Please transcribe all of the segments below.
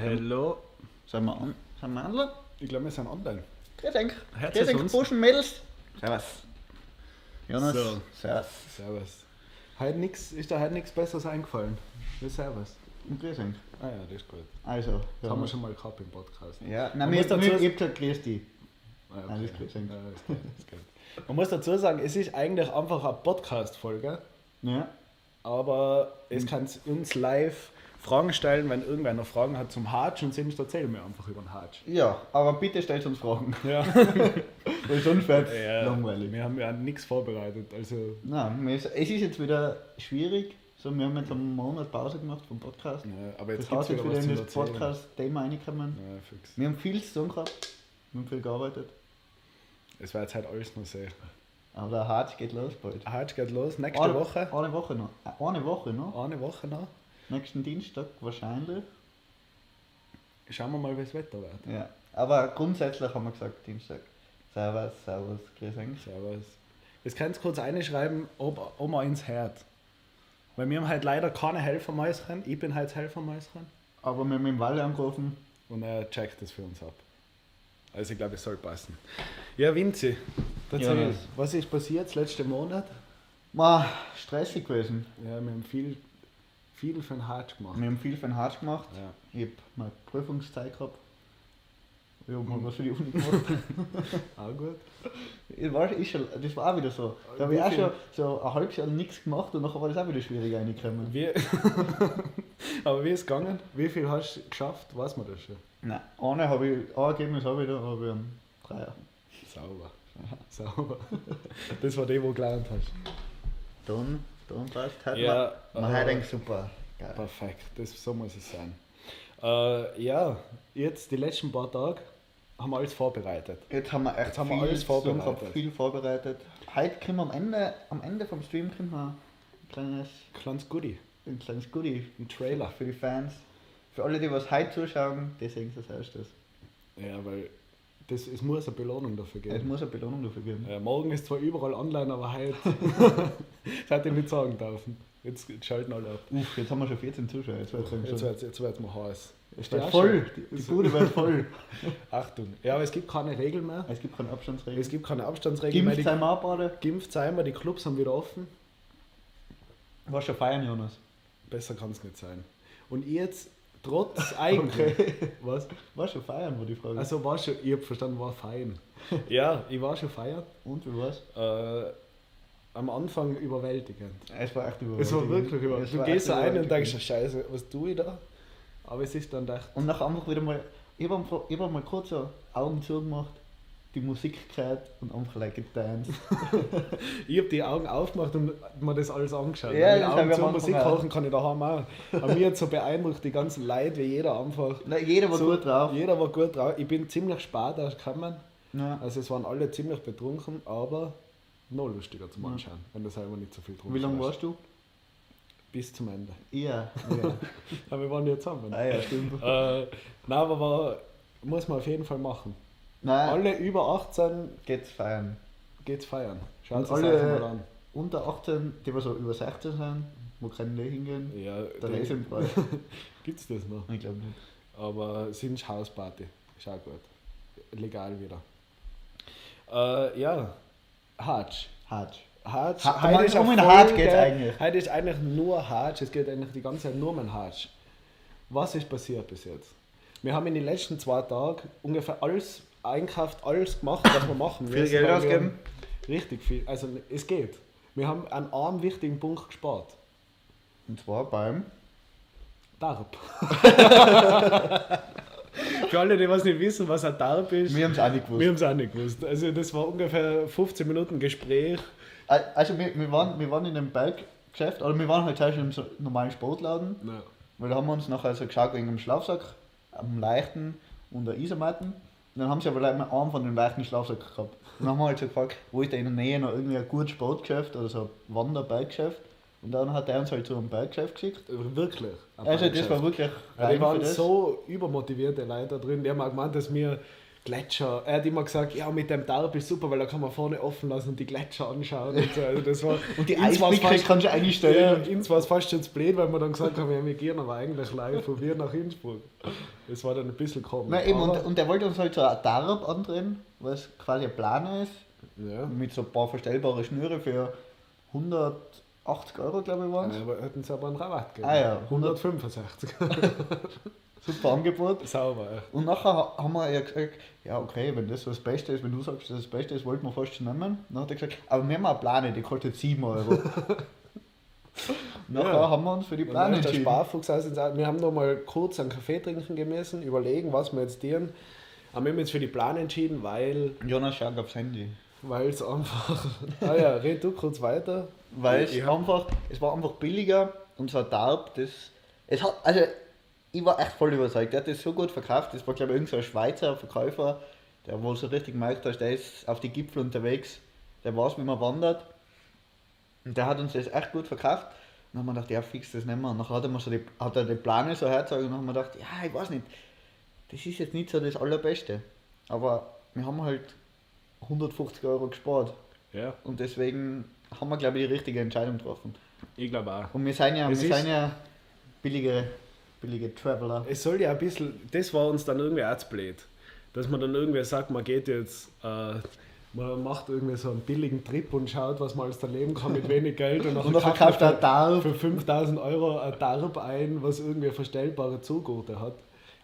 Hallo. Sind wir an? Sind wir online? Ich glaube, wir sind online. Grüß euch. Herzlich Grüß euch. Burschen, Mädels. Servus. Jonas. So. Servus. Servus. Heute nix, ist da heute nichts Besseres eingefallen? Wie Servus. Und grüß euch. Ah ja, das ist gut. Also, Das haben wir schon mal gehabt im Podcast. Ja, nein, muss mir, dazu- mir, ich hab gesagt, grüß dich. Ah, Nein, das ist gut. Ja, das ist gut, das ist gut. Man muss dazu sagen, es ist eigentlich einfach eine Podcast-Folge, Ja. aber es kann uns live Fragen stellen, wenn irgendwer noch Fragen hat zum Hatsch und sonst erzählen wir einfach über den Hatsch. Ja, aber bitte stellt uns Fragen. Ja. Weil sonst wird ja. langweilig. Wir haben ja nichts vorbereitet. Also, Nein, es ist jetzt wieder schwierig. So, wir haben jetzt einen Monat Pause gemacht vom Podcast. ja, aber jetzt Das jetzt es wieder in das. Podcast-Thema reinkommen. Ja, fix. Wir haben viel zu tun gehabt. Wir haben viel gearbeitet. Es wird jetzt halt alles noch sehen. Aber der Harz geht los bald. Hatsch geht los, nächste eine, Woche. Eine Woche noch. Eine Woche noch. Eine Woche noch. Nächsten Dienstag wahrscheinlich. Schauen wir mal, wie das Wetter wird. Ja. Aber grundsätzlich haben wir gesagt, Dienstag. Servus, servus, grüß euch. Servus. Jetzt könnt ihr kurz reinschreiben, ob, ob man ins hört. Weil wir haben halt leider keine Helfermäuschen. Ich bin halt Helfermäuschen. Aber wir haben im Walle angerufen. Und er checkt das für uns ab. Also ich glaube, es soll passen. Ja, Vinzi, erzähl, Jonas. was ist passiert das letzte Monat? Ma, stressig gewesen. Ja, wir haben viel, viel für den Hart gemacht. Wir haben viel für den Harz gemacht. Ja. Ich habe meine Prüfungszeit gehabt. Ich habe mal was für die Uni gemacht. Auch gut. Ich war, ich das war auch wieder so. Da habe ich auch schon so ein halbes Jahr nichts gemacht und nachher war das auch wieder schwierig reingekommen. Wie, aber wie ist es gegangen? Wie viel hast du geschafft? Weiß man das schon. Nein, eine habe ich, ein Ergebnis habe ich da, habe ich einen Dreier. Sauber. Sauber. Das war die, wo du gelernt hast. Dann, dann passt heute Ja, mal. Man äh, hat eigentlich super. Geil. Perfekt, das, so muss es sein. Äh, ja, jetzt die letzten paar Tage haben wir alles vorbereitet. Jetzt haben wir echt haben wir alles vorbereitet. viel vorbereitet. Heute kriegen wir am Ende, am Ende vom Stream kriegen wir ein kleines, Kleines Goodie, ein kleines Goodie ein Trailer. für die Fans. Für alle, die was heute zuschauen, die sehen es als erstes. Ja, weil das, es muss eine Belohnung dafür Es geben. muss eine Belohnung dafür geben. Äh, morgen ist zwar überall online, aber heute das hätte ich nicht sagen dürfen. Jetzt, jetzt schalten alle ab. Uff, jetzt haben wir schon 14 Zuschauer. Jetzt wird es Jetzt wird jetzt wird's mal heiß. es wird voll. Die, die Bude wird voll. Achtung. Ja, aber es gibt keine Regeln mehr. Es gibt keine Abstandsregeln. Es gibt keine Abstandsregeln mehr. Geimpft sein wir, die Clubs haben wieder offen. War schon feiern, Jonas. Besser kann es nicht sein. Und jetzt, trotz eigentlich. Was? War schon feiern, war die Frage. Also war schon, ich hab verstanden, war fein. ja, ich war schon feiern. Und wie war's? Äh, am Anfang überwältigend. Es war echt Es überwältigend. war wirklich Es überwältigend. Du war gehst echt da ein und denkst, Scheiße, was tue ich da? Aber es ist dann echt. Und nachher einfach wieder mal, ich habe einfach- ich hab mal kurz so Augen zugemacht, die Musik gehört und einfach like getanzt. Ich habe die Augen aufgemacht und mir das alles angeschaut. Ja, Wenn ich das Augen hab ich zu am Musik kochen kann ich daheim auch. Aber mir hat so beeindruckt, die ganzen Leute, wie jeder einfach. Nein, jeder war so, gut drauf. Jeder war gut drauf. Ich bin ziemlich spät erst gekommen. Ja. Also es waren alle ziemlich betrunken, aber noch lustiger zum Anschauen, wenn du selber nicht so viel getrunken Wie lange warst du? Bis zum Ende. Ja. Ja. aber wir waren ja zusammen. ah ja, stimmt. Äh, nein, aber war, muss man auf jeden Fall machen. Nein, Alle über 18 geht's feiern. geht's feiern. Schaut alle- mal an. Unter 18, die was so über 16 sind, wo können die hingehen? Ja, Der Rest im Preis. gibt's das noch. Ich glaube nicht. Aber sind Hausparty. Ist auch gut. Legal wieder. Äh, ja, Hatsch. Hart. Hatsch. Ha- Heute ist um den Hatsch geht's eigentlich. Heute ist eigentlich nur Hatsch. Es geht eigentlich die ganze Zeit nur um den Hatsch. Was ist passiert bis jetzt? Wir haben in den letzten zwei Tagen ungefähr alles einkauft, alles gemacht, was wir machen Viel müssen, Geld weil wir ausgeben? Richtig viel. Also es geht. Wir haben an einem wichtigen Punkt gespart. Und zwar beim. Darb. Für alle, die was nicht wissen, was ein Darb ist, Wir haben es auch nicht gewusst. wir haben es auch nicht gewusst. Also das war ungefähr 15 Minuten Gespräch. Al- Also wir, wir, waren, wir waren in einem Bike-Geschäft, oder wir waren halt zuerst so normalen Sportladen, Ja. weil da haben wir uns nachher so geschaut wegen dem Schlafsack, am leichten und der Isomatten. Dann haben sie aber leider einen Arm von dem leichten Schlafsack gehabt. Und dann haben wir halt so gefragt, wo ist da in der Nähe noch irgendwie ein gutes Sportgeschäft oder so ein Wander-Bike-Geschäft. Und dann hat er uns halt zu einem Bike-Geschäft geschickt. Wirklich. ein Also das war wirklich Ja, die waren so übermotivierte Leute da drin. Die haben auch gemeint, dass wir Gletscher. Er hat immer gesagt, ja, mit dem Darb ist super, weil da kann man vorne offen lassen und die Gletscher anschauen. Und, so. also das war, Und die ins Eisblicke kannst du ja, einstellen. uns war es fast schon zu blöd, weil wir dann gesagt haben, ja, wir gehen aber eigentlich live von Wien nach Innsbruck. Das war dann ein bisschen komisch. Nein, eben, und, und der wollte uns halt so ein Tarp andrehen, was quasi ein Planer ist, ja. mit so ein paar verstellbare Schnüre für 180 Euro, glaube ich, waren Aber hätten sie aber einen Rabatt gegeben. Ah ja, 165. Super Angebot. Sauber. Und nachher ha- haben wir ja gesagt, ja okay, wenn das das Beste ist, wenn du sagst, das ist das Beste ist, wollten wir fast schon nehmen. Dann hat er gesagt, aber wir haben eine Plane, die kostet 7 Euro. nachher Ja. haben wir uns für die Plane entschieden. Sparfuchs aus Wir haben noch mal kurz einen Kaffee trinken gemessen, überlegen, was wir jetzt tun. Aber wir haben uns für die Plan entschieden, weil Jonas schaut aufs Handy. weil es einfach. ah ja, red du kurz weiter. Weil es einfach, es war einfach billiger und so ein Tarp, das, es hat, also ich war echt voll überzeugt, der hat das so gut verkauft, das war glaube ich irgend so Schweizer Verkäufer, der wohl so richtig gemerkt hat, der ist auf die Gipfel unterwegs, der weiß wie man wandert und der hat uns das echt gut verkauft. Und dann haben wir gedacht, ja fix, das nehmen wir. Und nachher hat er, mir so die, hat er die Pläne so hergezogen und dann haben wir gedacht, ja ich weiß nicht, das ist jetzt nicht so das Allerbeste, aber wir haben halt 150 Euro gespart Ja, und deswegen haben wir, glaube ich, die richtige Entscheidung getroffen. ich glaube auch. Und wir sind ja, wir Es sind ja billige, billige Traveler. Es soll ja ein bisschen, das war uns dann irgendwie auch zu blöd. Dass man dann irgendwie sagt, man geht jetzt, äh, man macht irgendwie so einen billigen Trip und schaut, was man alles erleben kann mit wenig Geld. Und, Und dann kauft verkauft man er Tarp. für 5000 Euro ein Tarp ein, was irgendwie verstellbare Zugute hat.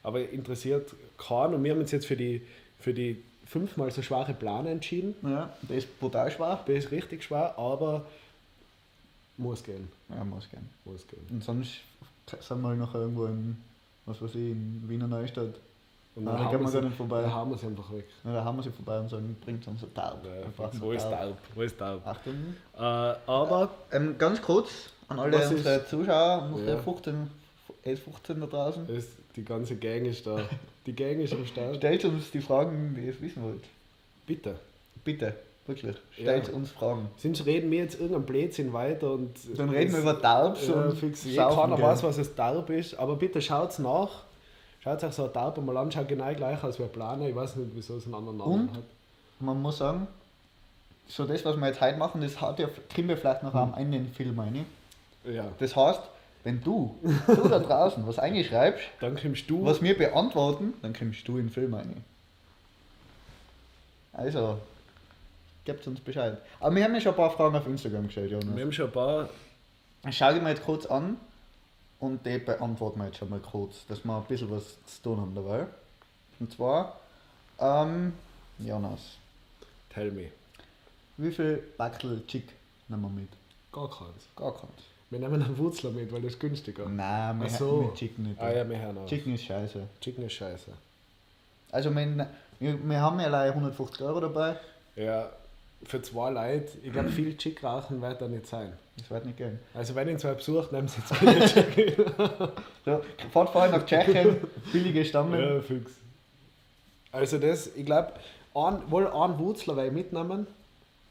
Aber interessiert keinen. Und wir haben uns jetzt für die, für die fünfmal so schwache Plane entschieden. Ja, das ist brutal schwach. Das ist richtig schwer, aber muss gehen. Ja, muss gehen. Muss gehen. Und sonst sind wir noch irgendwo in, was weiß ich, in Wiener Neustadt. Und dann da haben gehen wir gar nicht vorbei. Dann haben wir sie einfach weg. Ja, da haben wir sie vorbei und sagen, bringt uns ein Tarp. Ja, wo ist Tarp. Taub? Wo ist Taub? Achtung. Äh, aber Ähm, ganz kurz an alle unsere Zuschauer, unsere Ja. 15, S15 da draußen. ist, die ganze Gang ist da. Die Gang ist am Start. Stellt uns die Fragen, die ihr wissen wollt. Bitte. Bitte, wirklich. Stellt Ja. uns Fragen. Sonst reden wir jetzt irgendeinen Blödsinn weiter und. Dann reden wir es- über Tarps Ja, und fix. Je, saufen keiner gehen. weiß, was es Tarp ist, aber bitte schaut nach. Schaut euch so ein Tarp mal an, schaut genau gleich aus wie ein Planer. Ich weiß nicht, wieso es einen anderen Namen Und? hat. man muss sagen, so das, was wir jetzt heute machen, das hat ja, kriegen wir vielleicht noch am Ende in den Film rein. Ja. Das heißt, wenn du, du da draußen was eingeschreibst, Dann kommst du. was wir beantworten, dann kommst du in den Film rein. Also, gebt uns Bescheid. Aber wir haben ja schon ein paar Fragen auf Instagram gestellt, wir Jonas. haben schon ein paar. Schau ich mir jetzt kurz an und die beantworten wir jetzt schon mal kurz, dass wir ein bisschen was zu tun haben dabei. Und zwar, ähm, Jonas, Tell me. wie viel Backel Chick nehmen wir mit? Gar keins. Gar keins. Wir nehmen einen Wurzler mit, weil das ist günstiger. Nein, wir Ach so. mit Chicken nicht. Ah ja, wir hören auf. Chicken ist scheiße. Chicken ist scheiße. Also wir, wir, wir haben ja leider 150 Euro dabei, Ja, für zwei Leute, ich glaube, viel Chick rauchen wird da nicht sein. das wird nicht gehen. Also, wenn ihr zwei besucht, nehmt sie jetzt bitte Chick. So, fahrt vorher nach Tschechien, billige Stammen. Ja, fix. Also, das, ich glaube, wohl einen Wurzler werde ich mitnehmen.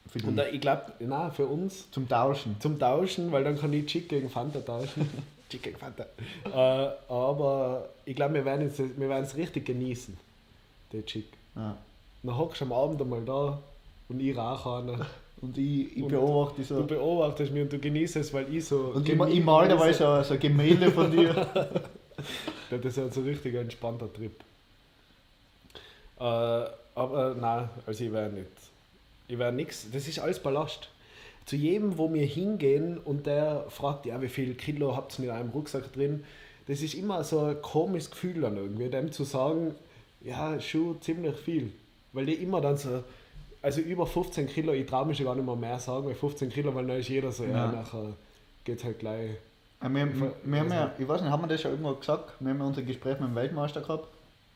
Für die, Und da, ich glaube, nein, für uns zum Tauschen. zum Tauschen, weil dann kann ich Chick gegen Fanta tauschen. Chick gegen Fanta. Äh, aber ich glaube, wir werden es richtig genießen, den Chick. Ja. Dann hockst du am Abend einmal da und ich rauche einen. Und ich, ich Und beobachte die Du so. beobachtest mich und du genießt es, weil ich so. Und ich, ich mal dabei so, so ein Gemälde von dir. Das ist halt so ein richtiger entspannter Trip. Äh, aber nein, also ich werde nicht. Ich werde nichts. Das ist alles Ballast. Zu jedem, wo wir hingehen und der fragt, ja, wie viel Kilo habt ihr mit einem Rucksack drin, das ist immer so ein komisches Gefühl dann irgendwie, dem zu sagen, ja, schon ziemlich viel. Weil die immer dann so, also über 15 Kilo, ich traue mich schon gar nicht mehr mehr sagen, weil 15 Kilo, weil dann ist jeder so, ja, Ja. nachher geht halt gleich. Wir, wir, wir haben ja, ich weiß nicht, haben wir das schon irgendwo gesagt? Wir haben ja unser Gespräch mit dem Weltmeister gehabt.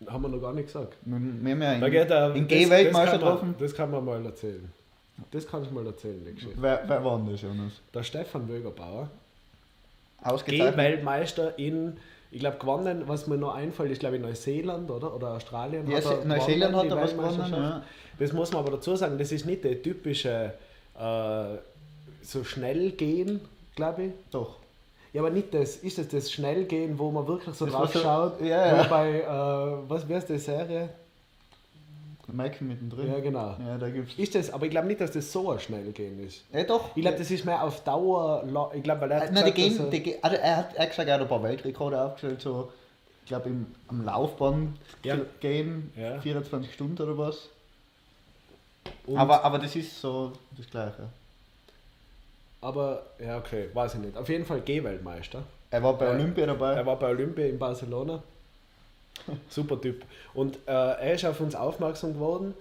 Haben wir noch gar nicht gesagt. Wir, wir haben ja in, Da geht er, in das- G-Weltmeister das kann man- getroffen. Das kann man mal erzählen. Das kann ich mal erzählen, die Geschichte. Wer, wer war denn das, Jonas? Der Stefan Wögerbauer. G-Weltmeister in, ich glaube, gewonnen, was mir noch einfällt, ist glaube ich Neuseeland oder, oder Australien. Ja, hat er Neuseeland hat gewonnen, er die was gewonnen. Ja. Das muss man aber dazu sagen, das ist nicht der typische äh, so schnell gehen, glaube ich. Doch. Ja, aber nicht das, ist es das Schnellgehen, wo man wirklich so Das drauf so- schaut, ja, ja. wo bei, äh, was wäre die Serie? Mac mittendrin. Ja, genau. Ja, da gibt's. Ist das, aber ich glaube nicht, dass das so schnell gehen ist. Ja, doch. Ich glaube, das ist mehr auf Dauer. Ich glaube, weil er hat Nein, die gesagt, gehen, er- die gehen, also er hat er hat gesagt, er hat ein paar Weltrekorde aufgestellt, so, ich glaube, am Laufband Ja. gehen, Ja. 24 Stunden oder was. und- Aber, aber das ist so das Gleiche. aber, ja, okay, weiß ich nicht. Auf jeden Fall G-Weltmeister. Er war bei. Olympia dabei. Er war bei Olympia in Barcelona. Super Typ. Und äh, er ist auf uns aufmerksam geworden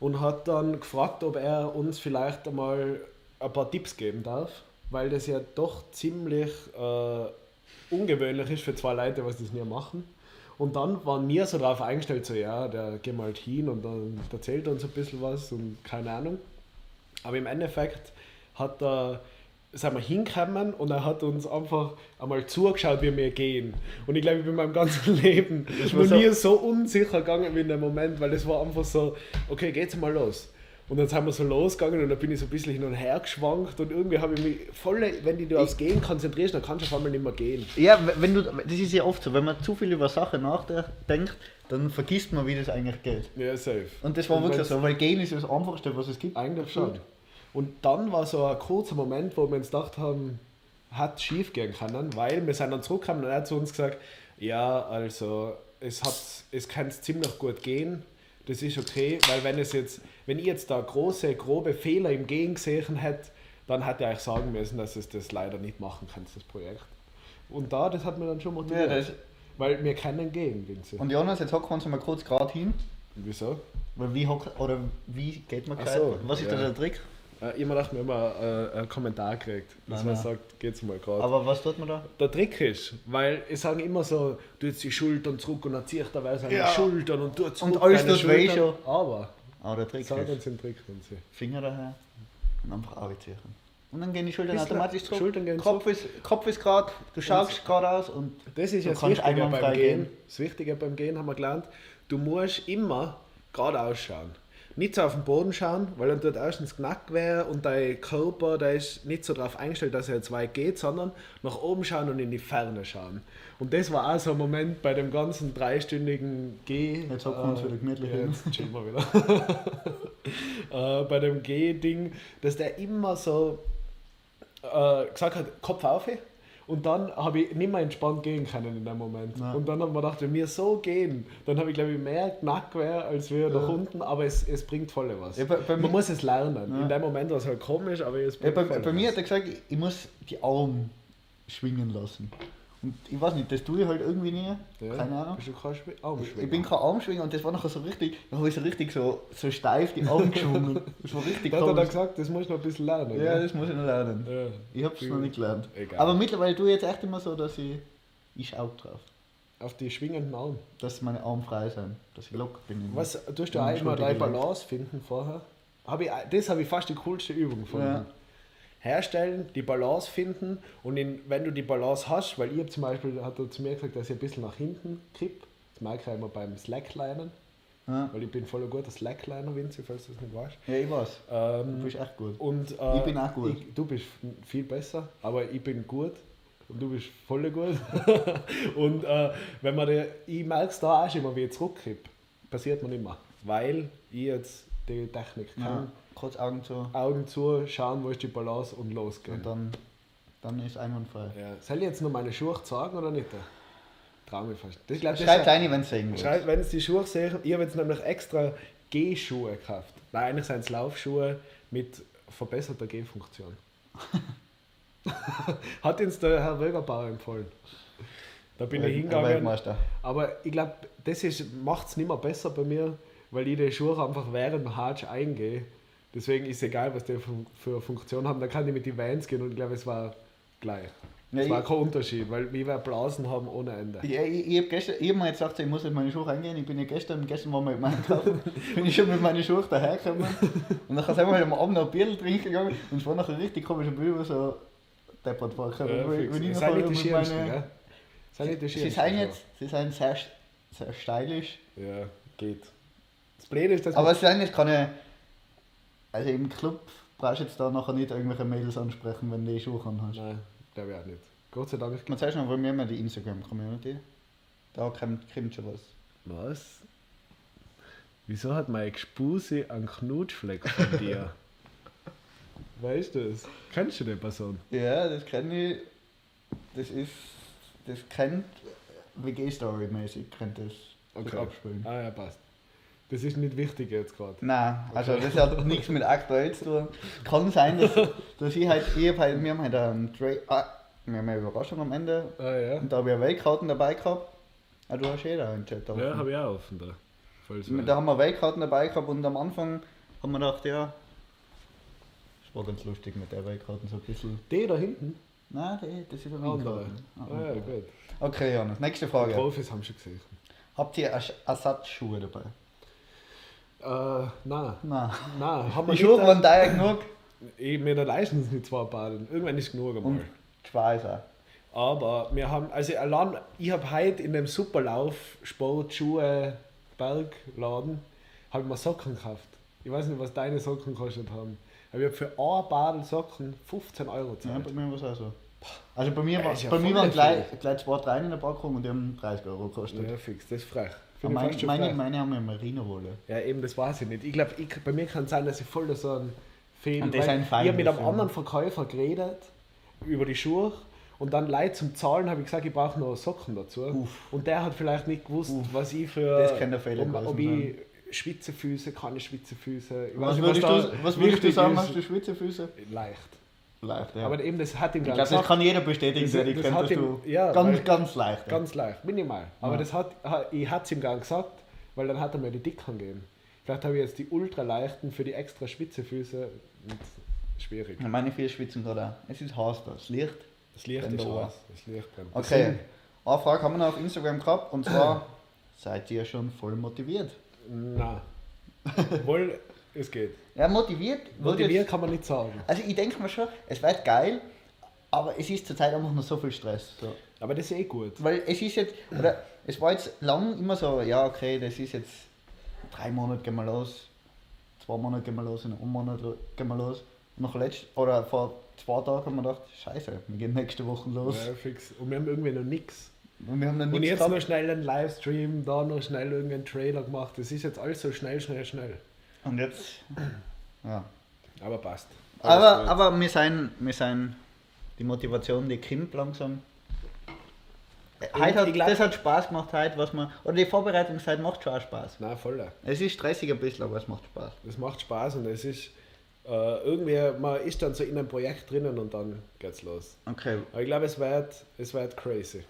und hat dann gefragt, ob er uns vielleicht einmal ein paar Tipps geben darf, weil das ja doch ziemlich äh, ungewöhnlich ist für zwei Leute, was das nie machen. Und dann waren wir so darauf eingestellt, so ja, der geht mal halt hin und dann erzählt uns ein bisschen was und keine Ahnung. Aber im Endeffekt hat er, sind wir hingekommen und er hat uns einfach einmal zugeschaut, wie wir gehen. Und ich glaube, ich bin in meinem ganzen Leben noch so- nie so unsicher gegangen wie in dem Moment, weil das war einfach so, okay, geht's mal los. Und dann sind wir so losgegangen und dann bin ich so ein bisschen hin und her geschwankt und irgendwie habe ich mich voll, wenn du dich aufs Gehen konzentrierst, dann kannst du auf einmal nicht mehr gehen. Ja, wenn du, das ist ja oft so, wenn man zu viel über Sachen nachdenkt, dann vergisst man, wie das eigentlich geht. Ja, safe. Und das war Und wirklich so, weil gehen ist das Einfachste, was es gibt. Eigentlich schon. Und dann war so ein kurzer Moment, wo wir uns gedacht haben, hat schief gehen können, weil wir sind dann zurückgekommen und er hat zu uns gesagt, ja, also es hat, es kann ziemlich gut gehen, das ist okay, weil wenn es jetzt, wenn ich jetzt da große, grobe Fehler im Gehen gesehen hätte, dann hätte er euch sagen müssen, dass es das leider nicht machen kann, das Projekt. Und da, das hat mir dann schon motiviert. Ja, weil wir können gehen, Vinzi. Und Jonas, jetzt hocken wir uns mal kurz gerade hin. Wieso? Weil wie hock, oder wie geht man gescheit? so, Was ist ja. da der Trick? Äh, immer dachte mir immer äh, einen Kommentar gekriegt, dass Nein, man nein. sagt, geht's mal gerade. Aber was tut man da? der Trick ist, weil ich sage immer so, du jetzt die Schultern zurück und dann zieht er wer seine Ja. Schultern und tut zurück alles deine tut weh Schultern. Aber, Ah, der Trick sag ist uns den Trick, wenn sie. Finger daher und einfach abziehen. Und dann gehen die Schultern Bisschen- automatisch zurück. Schultern gehen Kopf ist, Kopf ist gerade, du schaust geradeaus und Das ist Du ja das kannst Wichtige beim Gehen. gehen. Das Wichtige beim Gehen haben wir gelernt, du musst immer geradeaus schauen. Nicht so auf den Boden schauen, weil dann tut erstens Knack weh und dein Körper der ist nicht so darauf eingestellt, dass er jetzt weit geht, sondern nach oben schauen und in die Ferne schauen. Und das war auch so ein Moment bei dem ganzen dreistündigen Geh. Jetzt hocken wir uns wieder gemütlich ja, jetzt chillen wir wieder. äh, bei dem Geh-Ding, dass der immer so äh, gesagt hat, Kopf auf. Und dann habe ich nicht mehr entspannt gehen können in dem Moment. Nein. Und dann haben wir gedacht, wenn wir so gehen, dann habe ich glaube ich mehr Knackwehr als wir nach unten, aber es, es bringt voll was. Ja, bei- bei Man mir- muss es lernen. Ja. In dem Moment war es halt komisch, aber es Ja, bringt bei, voll bei mir was. hat er gesagt, ich- ich muss die Arme schwingen lassen. Und ich weiß nicht, das tue ich halt irgendwie nie. Ja, Keine Ahnung. Bist du kein Schwi- Armschwinger? Ich bin kein Armschwinger und das war nachher so richtig, da habe ich so richtig so, so steif die Arme geschwungen. Das war richtig Da hat er dann gesagt, das muss ich noch ein bisschen lernen. Ja, gell? das muss ich noch lernen. ja. Ich habe es noch nicht gelernt. Egal. Aber mittlerweile tue ich jetzt echt immer so, dass ich, ich schaue drauf. Auf die schwingenden Arme. Dass meine Arme frei sind. Dass ich locker bin. in- Was tust du auch immer deine. Balance finden vorher? Hab ich, das habe ich fast die coolste Übung gefunden. Ja. Herstellen, die Balance finden und in, wenn du die Balance hast, weil hab zum Beispiel, hat er zu mir gesagt, dass ich ein bisschen nach hinten kipp. Das mag ich auch immer beim Slacklinen, Ja. weil ich bin voll ein guter Slackliner, Vinzi, falls du das nicht weißt. ja, ich weiß. Du Ähm, bist echt gut. und, äh, Ich bin auch gut. Ich, du bist viel besser, aber ich bin gut und du bist voll gut. und äh, wenn man die, ich merke es da auch schon immer, wie ich zurückkipp, passiert mir nicht mehr, weil ich jetzt die Technik kann. Ja. Kurz Augen zu Augen zu, schauen, wo ist die Balance und losgehen. und dann, dann ist einwandfrei. ja. Soll ich jetzt noch meine Schuhe zeigen oder nicht? Trau mich fast. Das, glaub, Schreibt rein, wenn es sehen wollt. Schreibt, wenn es die Schuhe sehen, ich habe jetzt nämlich extra Gehschuhe gekauft. Nein, eigentlich sind es Laufschuhe mit verbesserter Gehfunktion. Hat uns der Herr Wögerbauer empfohlen. Da bin ich hingegangen. Aber ich glaube, das macht es nicht mehr besser bei mir, weil ich die Schuhe einfach während dem Hatsch eingehe. Deswegen ist es egal, was die für, Funktion haben. Da kann ich mit den Vans gehen und ich glaube, es war gleich. Ja, es war kein Unterschied, weil wir Blasen haben ohne Ende. Ich, ich, ich habe gestern, ich hab mir jetzt gesagt, ich muss jetzt meine Schuhe reingehen. Ich bin ja gestern, gestern waren wir mit meinem Kaufen, bin ich schon mit meinen Schuhen dahergekommen. Und dann sind wir am Abend noch ein Bier trinken gegangen und es war nachher richtig komisch, wie wir so deppert war. Ja, wenn, ich sind nicht die meine- gell? Sind nicht die Sie sind jetzt, sie sind sehr, sehr stylisch, Ja, geht. Das Blöde ist, dass aber es sind jetzt keine, also im Club brauchst du jetzt da nachher nicht irgendwelche Mädels ansprechen, wenn du die Schuhe hast. Nein, glaube ich auch nicht. Gott sei Dank. Man bei mir haben wir die Instagram-Community. Da kommt, kommt schon was. Was? Wieso hat meine Gespuse einen Knutschfleck von dir? weißt du das? Kennst du die Person? Ja, das kenne ich. Das ist. Das kennt. WG-Story-mäßig kennt das, das Okay. abspielen. Ah ja, passt. Das ist nicht wichtig jetzt gerade. Nein, also das hat nichts mit aktuell zu tun. Kann sein, dass, dass ich halt, ich hab halt, wir haben halt einen Trade, ah, wir haben eine Überraschung am Ende Ah ja. und da habe ich eine Weltkarten dabei gehabt. Ah, du hast eh da einen Chat offen. Ja, habe ich auch offen da. Voll so. Da haben wir Weltkarten dabei gehabt und am Anfang haben wir gedacht, ja, das war ganz lustig mit der Weltkarten, so ein bisschen. Die da hinten? Nein, die, das ist eine Andere. Windkarten. Ah ja, gut. Okay, Jonas, nächste Die Frage. Profis haben schon gesehen. Habt ihr Ers- Ersatzschuhe dabei? Äh, nein. Nein. Nein, haben wir Schuhe nicht. waren teuer genug Ich, mir leisten es nicht zwei Baden. Irgendwann ist genug einmal. und Schweiß auch. Aber wir haben, also allein, ich habe heute in dem Superlauf Sport, Schuhe, Bergladen, habe ich mir Socken gekauft. Ich weiß nicht, was deine Socken gekostet haben. Aber ich habe für ein Badel Socken 15 Euro Ja, gezahlt. bei mir war es auch so. Also bei mir, Ja, war, ist ja bei mir waren gleich, gleich zwei, drei in der Packung und die haben 30 Euro gekostet. Ja, fix, das ist frech. Finde ich meine, meine, meine haben ja Merino-Wolle. Ja, eben, das weiß ich nicht. Ich glaube, ich, bei mir kann es sein, dass ich voll da so ein Fehler Und das ist ein Ich habe mit einem anderen Verkäufer geredet über die Schuhe und dann Leid zum Zahlen habe ich gesagt, ich brauche noch Socken dazu. Uff. Und der hat vielleicht nicht gewusst, Uff. was ich für. Das kann der Fehler ob, gewesen ob ich Schwitzefüße, keine Schwitzefüße. Ich Was nicht, würdest, du, was würdest du sagen, ist. hast du Schwitzefüße? Leicht. Leicht, ja. Aber eben, das hat ihm ich glaube, das kann jeder bestätigen, der dich kennt, dass du ja, ganz, weil- ganz leicht. Ganz leicht, minimal. Aber Ja. das hat, ha- ich hatte es ihm gar gesagt, weil dann hat er mir die dicken gegeben. Vielleicht habe ich jetzt die ultraleichten für die extra Spitzefüße. Schwierig. Ja, Meine vier schwitzen gerade auch. Es ist heiß da, das Licht. Das Licht ist aus. Das Licht brennt. Okay, eine Frage haben wir noch auf Instagram gehabt und zwar, seid ihr schon voll motiviert? Nein. Wohl, es geht. Ja, motiviert? Motiviert kann man nicht sagen. Also ich denke mir schon, es wird geil, aber es ist zurzeit einfach noch so viel Stress. So. Aber das ist eh gut. Weil es ist jetzt, oder es war jetzt lang immer so, ja okay, das ist jetzt drei Monate gehen wir los, zwei Monate gehen wir los, in einem Monat gehen wir los. Nach letzt, oder vor zwei Tagen haben wir gedacht, scheiße, wir gehen nächste Woche los. Ja, fix. Und wir haben irgendwie noch nichts. Und wir haben dann Und jetzt gehabt. noch schnell einen Livestream, da noch schnell irgendeinen Trailer gemacht. Das ist jetzt alles so schnell, schnell, schnell. Und jetzt, ja. Aber passt. Alles Aber, gut. aber wir sind, wir sind, die Motivation, die kommt langsam. Heute hat, ich glaub- das hat Spaß gemacht heute, was man, oder die Vorbereitungszeit macht schon auch Spaß. Nein, voll. Es ist stressig ein bisschen, aber es macht Spaß. Es macht Spaß und es ist äh, irgendwie, man ist dann so in einem Projekt drinnen und dann geht's los. Okay, Aber ich glaube, es wird, es wird crazy.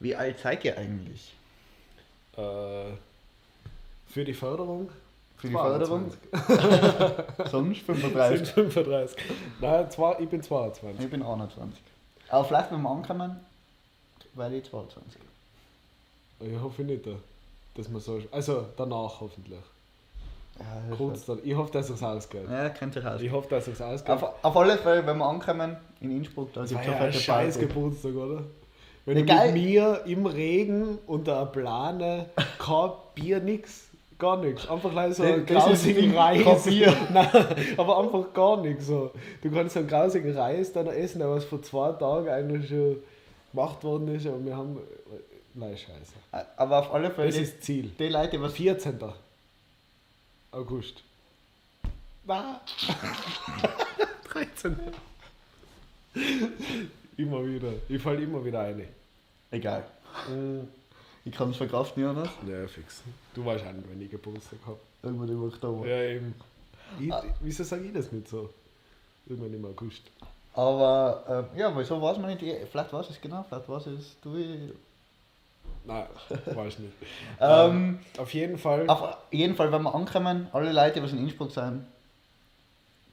wie alt seid ihr eigentlich? Äh, für die Förderung? Für die 22. Sonst Sind 35. 35. Nein, zwei, ich bin 22. Ich bin 21. Aber vielleicht, wenn wir ankommen, werde ich 22. Ich hoffe nicht, dass man so. Also danach hoffentlich. Ja, Kurz dann. Ich hoffe, dass es ausgeht. ja kennt sich aus. Ich hoffe, dass es ausgeht. Auf, auf alle Fälle, wenn wir ankommen in Innsbruck, da gibt war es ja fette scheiß. Geburtstag, oder? Wenn Ja, du geil. mit mir im Regen unter einer Plane, kein Bier, nix, gar nichts. Einfach gleich so Das- einen das grausigen Reis. Nein, aber einfach gar nichts. So. Du kannst so einen grausigen Reis dann essen, der was vor zwei Tagen eigentlich schon gemacht worden ist, aber wir haben. Nein, scheiße. Aber auf alle Fälle, Das ist Ziel. die Leute, was 14. August. Na. 13. immer wieder. Ich fall immer wieder eine. Egal. Ich kann es verkraften, Jonas. Ja, fix. Du weißt auch nicht, wenn ich Geburtstag habe. Irgendwann im Oktober. Ja, eben. Ich, wieso sage ich das nicht so? Irgendwann im August. Aber äh, ja, wieso weiß man nicht, vielleicht weiß es genau, vielleicht weiß es du. Nein, weiß nicht. Ähm, Auf jeden Fall. auf jeden Fall, wenn wir ankommen, alle Leute, die in Innsbruck sind,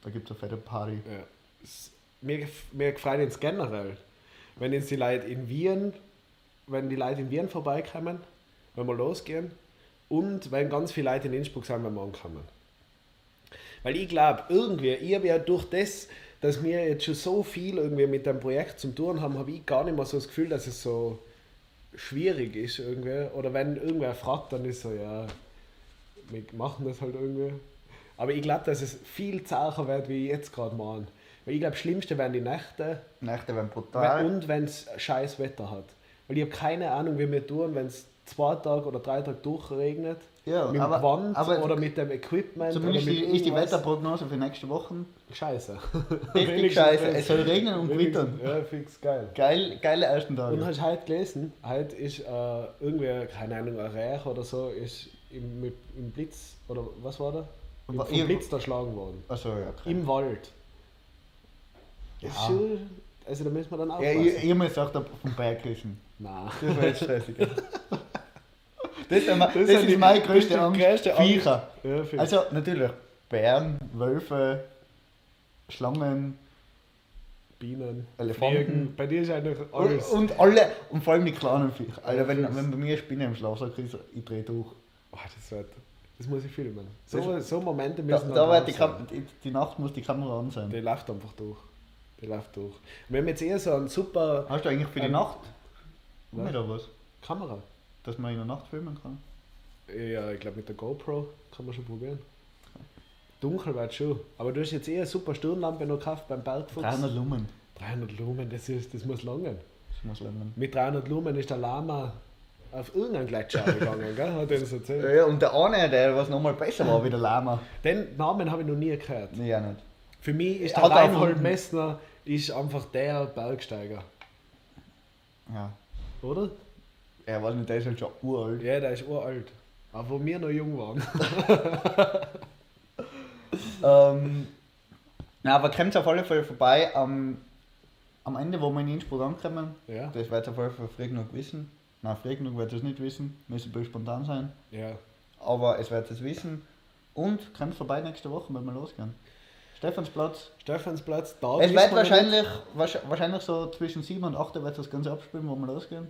da gibt es eine fette Party. Ja. Mir, mir gefällt es generell, wenn jetzt die Leute in Wien, wenn die Leute in Wien vorbeikommen, wenn wir losgehen und wenn ganz viele Leute in Innsbruck sind, wenn wir ankommen. Weil ich glaube, irgendwie, ich habe ja durch das, dass wir jetzt schon so viel irgendwie mit dem Projekt zum tun haben, habe ich gar nicht mehr so das Gefühl, dass es so schwierig ist irgendwie. Oder wenn irgendwer fragt, dann ist so, ja, wir machen das halt irgendwie. Aber ich glaube, dass es viel zahler wird, wie ich jetzt gerade machen. Weil ich glaube, das Schlimmste wären die Nächte Nächte werden brutal. und wenn es scheiß Wetter hat. Weil ich habe keine Ahnung, wie wir tun, wenn es zwei Tage oder drei Tage durchregnet Ja, mit aber- Gewand aber oder mit dem Equipment. Zumindest oder die, mit ist die. Wetterprognose für nächste Woche Scheiße. richtig scheiße. Es soll regnen und gewittern. Ja, fix geil. Geil, geile ersten Und Tage. hast du heute gelesen, heute ist äh, irgendwie, keine Ahnung, ein Reich oder so, ist im, mit, im Blitz, oder was war da? Im, vom Blitz erschlagen worden. Achso, ja. Okay. Im Wald. Das ist Ja. schon, also da müssen wir dann Ja, aufpassen. ich, ich habe mir gesagt, vom Berg gerissen. Nein. Das war jetzt stressig. Das das sind ist die- meine das größte ist die Angst. größte Angst. Viecher. Ja, fix. Also natürlich Bären, Wölfe, Schlangen Bienen, Elefanten. Fliegen. Bei dir ist eigentlich und, alles. und alle und vor allem die kleinen Viecher. Alter, Ja, wenn, wenn bei mir eine Spinne im Schlafsack ist, ich drehe durch. Oh, das, wird, das muss ich filmen. So, so Momente Da, müssen da dann wird die, drauf Kam die, die Nacht muss die Kamera an sein. Die läuft einfach durch. Die läuft durch. Wir haben jetzt eher so einen super Hast du eigentlich für die Ähm, Nacht was? wieder was? Kamera. Dass man in der Nacht filmen kann? Ja, ich glaube mit der GoPro kann man schon probieren. Dunkel wird schon. Aber du hast jetzt eher eine super Stirnlampe noch gekauft beim Bergfuchs. 300 Lumen. 300 Lumen, das, ist, das muss langen. Das muss lernen. Mit 300 Lumen ist der Lama auf irgendeinen Gletscher gegangen, gell? Hat er uns erzählt. Ja, und der eine, der was nochmal besser war wie der Lama. Den Namen habe ich noch nie gehört. Nee, ja nicht. Für mich ist Er der auch Reinhold Messner ist einfach der Bergsteiger, Ja. Oder? Er weiß nicht, der ist halt schon uralt. Ja, der ist uralt. Aber wo wir noch jung waren. Ähm, na, aber kommt auf alle Fälle vorbei am, am Ende, wo wir in Innsbruck ankommen. Ja, Das wird auf alle Fälle früh genug wissen. Nein, früh genug wird es nicht wissen. Müssen ein spontan sein. ja. Aber es wird es wissen. Und kommt vorbei nächste Woche, wenn wir losgehen. Stephansplatz. Stephansplatz, da Es wird wahrscheinlich, wahrsch- wahrscheinlich so zwischen 7 und 8 wird das Ganze abspielen, wo wir losgehen.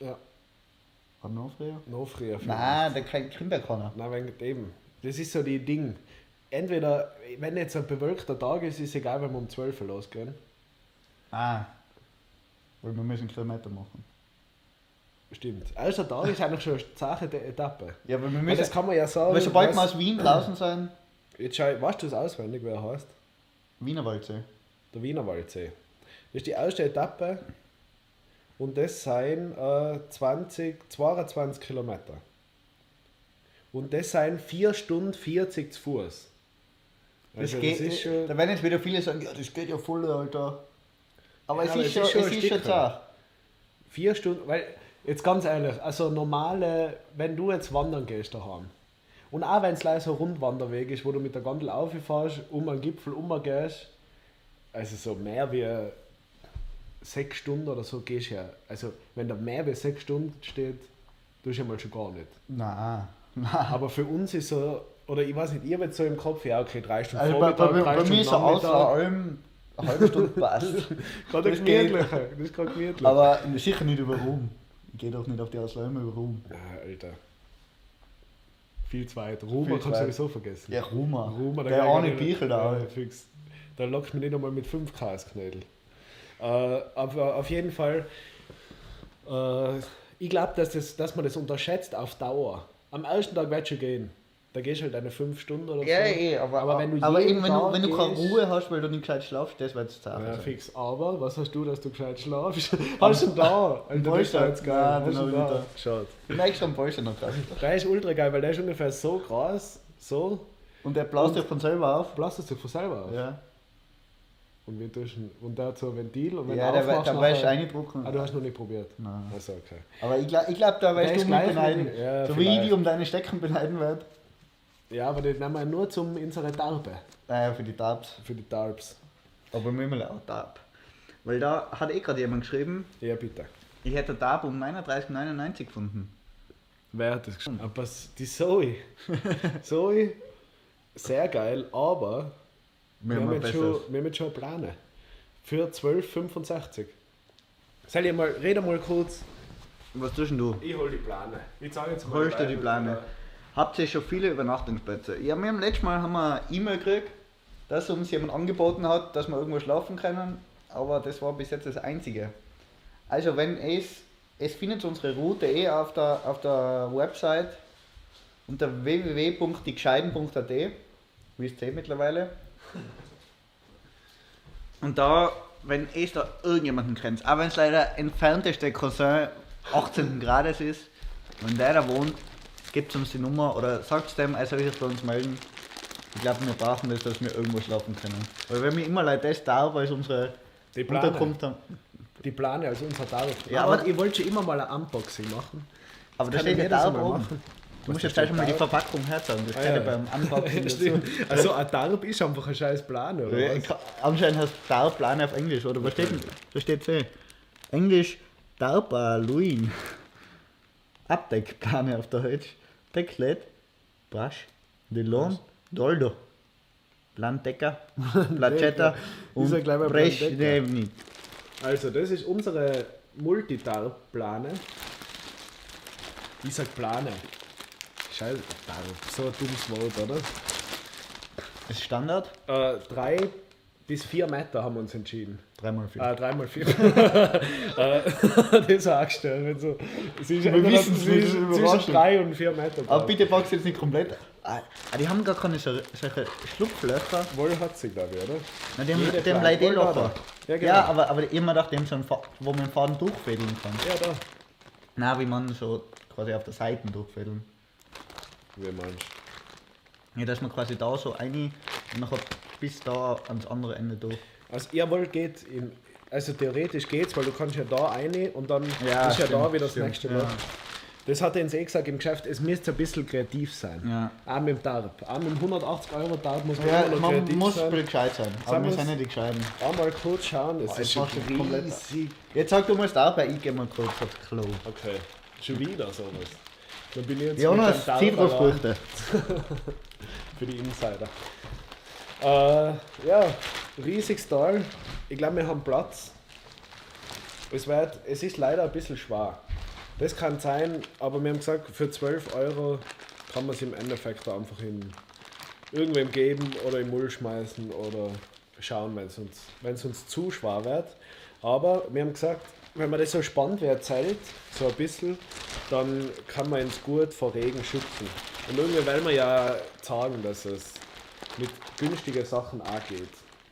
Ja, Hat noch früher? noch früher. vielleicht. Nein, der kennt kennt ja keiner. Nein, wegen dem. Das ist so die Ding. Entweder, wenn jetzt ein bewölkter Tag ist, ist es egal, wenn wir um 12 Uhr losgehen. Ah. Weil wir müssen Kilometer machen. Stimmt. Erster Tag ist eigentlich schon eine zache Etappe. Ja, weil wir Weil müssen. das kann man ja sagen. weil sobald wir aus Wien draußen sind, Jetzt schau, weißt du es auswendig, wer er heißt? Wienerwaldsee. Der Wienerwaldsee. Das ist die erste Etappe und das sind äh, 20, 22 Kilometer. Und das sind 4 Stunden 40 zu Fuß. Das Also geht, ist schon, da werden jetzt wieder viele sagen, ja, das geht ja voll, Alter. Aber Ja, es aber ist es schon, ist schon es ist schon zart. Vier Stunden, weil, jetzt ganz ehrlich, also normale, wenn du jetzt wandern gehst daheim, und auch wenn es leider so ein Rundwanderweg ist, wo du mit der Gondel auffährst, um einen Gipfel umgehst, also so mehr wie sechs Stunden oder so gehst du ja. Also wenn da mehr wie sechs Stunden steht, tust du ja mal schon gar nicht. Nein, nein. Aber für uns ist so, oder ich weiß nicht, ihr habt so im Kopf, ja okay, drei Stunden Also bei, bei, Vormittag, bei, drei bei Stunden mir ist so aus Nachmittag. allem eine halbe Stunde passt. Gerade das geht. gemütlicher, das ist gerade gemütlich. Aber sicher nicht über Ruhm. Ich gehe doch nicht auf die Auslaume über Ruhm. Ja, Alter. Viel zu weit. Zu kannst du sowieso vergessen. Ja, Rumer. Rumer, der ich- Bichel da. Fix. Da lockst du mich nicht einmal mit 5K ins Knödel. Äh, aber auf jeden Fall, äh, ich glaube, dass, das, dass man das unterschätzt auf Dauer. Am ersten Tag wird schon gehen. Da gehst du halt eine 5 Stunden oder Ja, so. eh, aber, Aber wenn du aber jeden eben, wenn, du, wenn du keine Ruhe hast, weil du nicht gescheit schlafst, das wird es zart. Ja, fix. Aber was hast du, dass du gescheit schlafst? hast du da? Ist Polster. jetzt geil. Nein, Hast du ich da? da. Geschaut. Ich bin extra am Polster noch krass. Der ist ultra geil, weil der ist ungefähr so groß, so, Und der bläst dich von selber auf. blasst es sich von selber auf. Ja, Und, wir tun, und der hat so ein Ventil und wenn ja du der, aufmachst, da weißt du reindrucken. Ah, du hast noch nicht probiert? Nein. Also okay. Aber ich glaube, ich glaub, da weißt du mich beneiden. wie- ja, so wie ich vielleicht. die um deine Stecken beneiden werde. Ja, aber den nehmen wir nur zum unsere Tarpe. Naja, für die Tabs. Für die Tarps. Aber wir müssen auch Tab. Weil da hat eh gerade jemand geschrieben, Ja, bitte. ich hätte Tab um 39,99 gefunden. Wer hat das geschrieben? Aber die Zoe. Zoe, sehr geil, aber wir, haben jetzt schon, wir haben jetzt schon Pläne. Für 12,65. Soll ich mal, rede mal kurz. Was tust du? Ich hol die Pläne. Ich zeige jetzt mal. Holst du die weiter. Habt ihr schon viele Übernachtungsplätze? Ja, wir haben letztes Mal haben wir eine E-Mail gekriegt, dass uns jemand angeboten hat, dass wir irgendwo schlafen können, aber das war bis jetzt das Einzige. Also wenn es, es findet unsere Route eh auf der, auf der Website unter www.diegescheiden.at, wisst ihr mittlerweile. Und da, wenn es da irgendjemanden kennt, auch wenn es leider entfernteste Cousin 18 Grades ist, wenn der da wohnt, gebt uns die Nummer oder sagt dem, er soll sich bei uns melden. Ich glaube, wir brauchen das, dass wir irgendwo schlafen können. Weil wenn wir immer Leute das da, weil es unsere Die Plane. Unterkunft haben. Die Plane als unser Tarif. Ja, aber aber- ich wollte schon immer mal ein Unboxing machen. Aber da kann steht ja da oben. machen. Du musst jetzt gleich mal die? Verpackung herzeigen. Das Ah, steht ja beim Unboxing dazu. Stimmt. Also ein Tarp ist einfach ein scheiß Plan, oder Ja, kann- Anscheinend heißt Darplan auf Englisch, oder? Was steht denn? Da steht eh. Englisch Darpaluin. Abdeckplane auf Deutsch. Decklet, Brush, Delon, Doldo. Plandecker, Placetta und. Breschnevnik. Also, das ist unsere Multitarp-Plane. Ich sag Plane. Scheiße. So ein dummes Wort, oder? Ist Standard? Äh, drei bis vier Meter haben wir uns entschieden. Dreimal vier. Ah, dreimal vier. Äh, das ist auch gestellt. Wenn so, es ist Wir entweder wissen's nicht, zwischen, drei und vier Meter. Aber bitte packst jetzt nicht komplett. Ah, ah, die haben gar keine so, solche Schlupflöcher. Wohl hat sie, glaube ich, oder? Na, die haben, die haben leider eh Locher. Ja, Ja, genau. aber, aber immer nach dem so ein Fa- wo man den Faden durchfädeln kann. Ja, da. Na, wie man so quasi auf der Seite durchfädeln. Wie meinst Ja, dass man quasi da so eine und nachher bis da ans andere Ende durch. Also ihr wollt geht in, also theoretisch geht's, weil du kannst ja da eine und dann Ja, ist ja da stimmt, wieder das stimmt, nächste ja. Loch. Das hat er uns eh gesagt im Geschäft, es müsste ein bisschen kreativ sein. Ja. Auch mit dem Tarp. Auch mit dem 180 Euro Tarp muss man Ja, immer noch man kreativ muss sein. ein bisschen gescheit sein. Aber wir sind nicht die Gescheiten. Auch mal kurz schauen, es ist jetzt schon riesig. Jetzt sag du mal bei ich geh mal kurz aufs Klo. Okay, schon wieder sowas. Dann bin ich jetzt Jonas, Tarp Zitrusfrüchte. für die Insider. Äh, ja, riesiges Tal. Ich glaube, wir haben Platz. Es, wird, es ist leider ein bisschen schwer. Das kann sein, aber wir haben gesagt, für 12 Euro kann man es im Endeffekt da einfach in irgendwem geben oder im Müll schmeißen oder schauen, wenn es uns, uns zu schwer wird. Aber wir haben gesagt, wenn man das so spannend wie erzählt, so ein bisschen, dann kann man uns gut vor Regen schützen. Und irgendwie wollen wir ja sagen, dass es mit günstigen Sachen auch geht.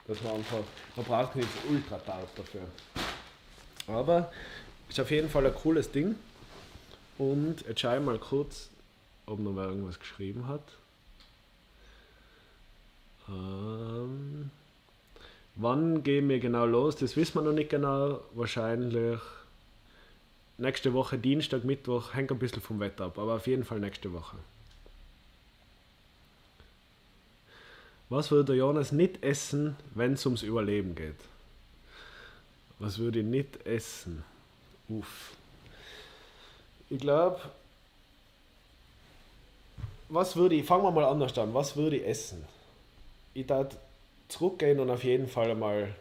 Dass man einfach, man braucht nicht ultra taub dafür. Aber ist auf jeden Fall ein cooles Ding. Und jetzt schaue ich mal kurz, ob noch wer irgendwas geschrieben hat. Ähm, wann gehen wir genau los? Das wissen wir noch nicht genau. Wahrscheinlich nächste Woche, Dienstag, Mittwoch, hängt ein bisschen vom Wetter ab, aber auf jeden Fall nächste Woche. Was würde der Jonas nicht essen, wenn es ums Überleben geht? Was würde ich nicht essen? Uff. Ich glaube, was würde ich, fangen wir mal anders an, was würde ich essen? Ich würde zurückgehen und auf jeden Fall einmal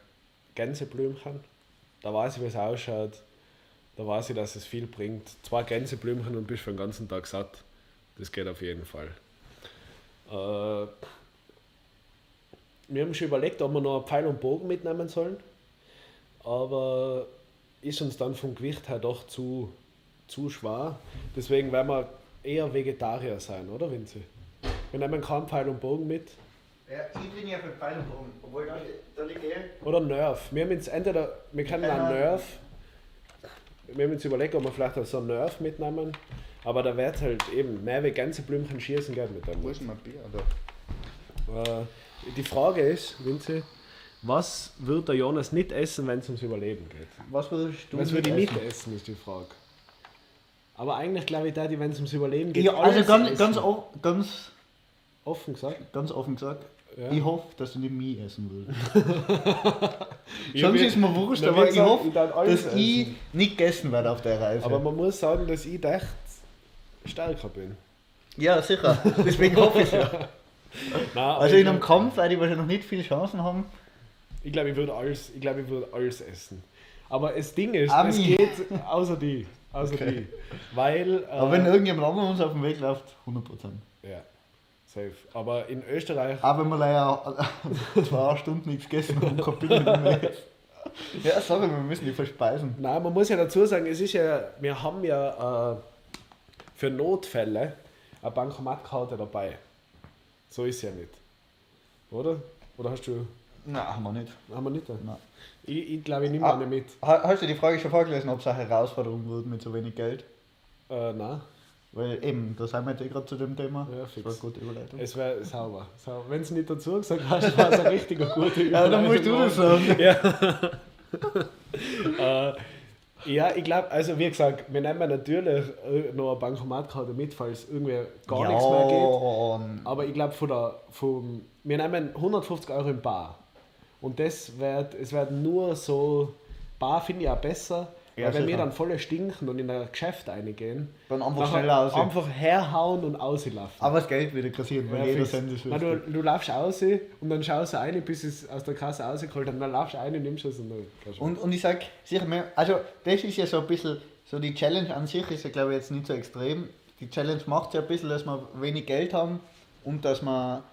Gänseblümchen. Da weiß ich, wie es ausschaut. Da weiß ich, dass es viel bringt. Zwei Gänseblümchen und bist für den ganzen Tag satt. Das geht auf jeden Fall. Äh, wir haben schon überlegt, ob wir noch einen Pfeil und Bogen mitnehmen sollen. Aber ist uns dann vom Gewicht her doch zu, zu schwer. Deswegen werden wir eher Vegetarier sein, oder Vinzi? Wir nehmen keinen Pfeil und Bogen mit. Ja, ich bin ja für Pfeil und Bogen. Obwohl da, da liegt eh. Oder Nerf. Wir haben jetzt entweder, wir können einen. Nerf. Wir haben uns überlegt, ob wir vielleicht auch so einen Nerf mitnehmen. Aber da wird halt eben mehr wie Gänseblümchen schießen geht mit dem. Wo ist denn mein Bier? Da. Äh, die Frage ist, Vinzi, was wird der Jonas nicht essen, wenn es ums Überleben geht? Was würdest du Was würde ich nicht essen, ist die Frage. Aber eigentlich glaube ich, da, die, wenn es ums Überleben geht, Ja, also alles ganz, essen. ganz, o- ganz, offen gesagt. ganz offen gesagt, Ja. ich hoffe, dass du nicht mich essen willst. Ich Sonst ist mir wurscht, Na, aber ich gesagt, hoffe, ich darf alles dass ich essen. nicht gegessen werde auf der Reise. Aber man muss sagen, dass ich echt stärker bin. ja, sicher. Deswegen hoffe ich ja. Nein, Also in einem Kampf werde ich wahrscheinlich noch nicht viele Chancen haben. ich glaube, ich würde alles, ich glaube, ich würde alles essen. Aber das Ding ist, Ami. es geht außer die. Außer Okay. die. Weil. Äh, Aber wenn irgendjemand anderes uns auf dem Weg läuft, 100%. Ja, safe. Aber in Österreich. Auch wenn wir leider zwei Stunden nichts gegessen haben, kein Bild mehr. Ja, sorry, wir müssen die verspeisen. Nein, man muss ja dazu sagen, es ist ja, wir haben ja äh, für Notfälle eine Bankomatkarte dabei. So ist ja nicht. Oder? Oder hast du. Nein, haben wir nicht. Haben wir nicht? Nein. Ich, ich glaube, ich nehme Ah. eine mit. Ha- Hast du die Frage schon vorgelesen, ob es eine Herausforderung wird mit so wenig Geld? Äh, nein. Weil eben, da sind wir jetzt eh gerade zu dem Thema. Ja, das fix. war eine gute Überleitung. Es wäre sauber. sauber. Wenn du nicht dazu gesagt hast, war es eine richtig gute ja, dann musst du das sagen. Ja. äh, ja, ich glaube, also wie gesagt, wir nehmen natürlich äh, noch eine Bankomatkarte mit, falls irgendwie gar nichts mehr geht. geht. Aber ich glaube, von der, vom, wir nehmen 150 Euro im Bar. Und das wird, es wird nur so, Bar finde ich auch besser, Ja, weil wenn wir sicher. dann voll stinken und in ein Geschäft reingehen, Dann einfach schneller aus. einfach herhauen und auslaufen. Aber das Geld wieder kassieren, weil Ja, jeder. Cent ist du, du laufst raus und dann schaust du rein, bis es aus der Kasse rausgeholt hat. Und dann laufst du rein, nimmst es und dann. Und, und ich sag sicher mehr, also das ist ja so ein bisschen, so die Challenge an sich ist ja glaube ich jetzt nicht so extrem. Die Challenge macht ja ein bisschen, dass wir wenig Geld haben und dass wir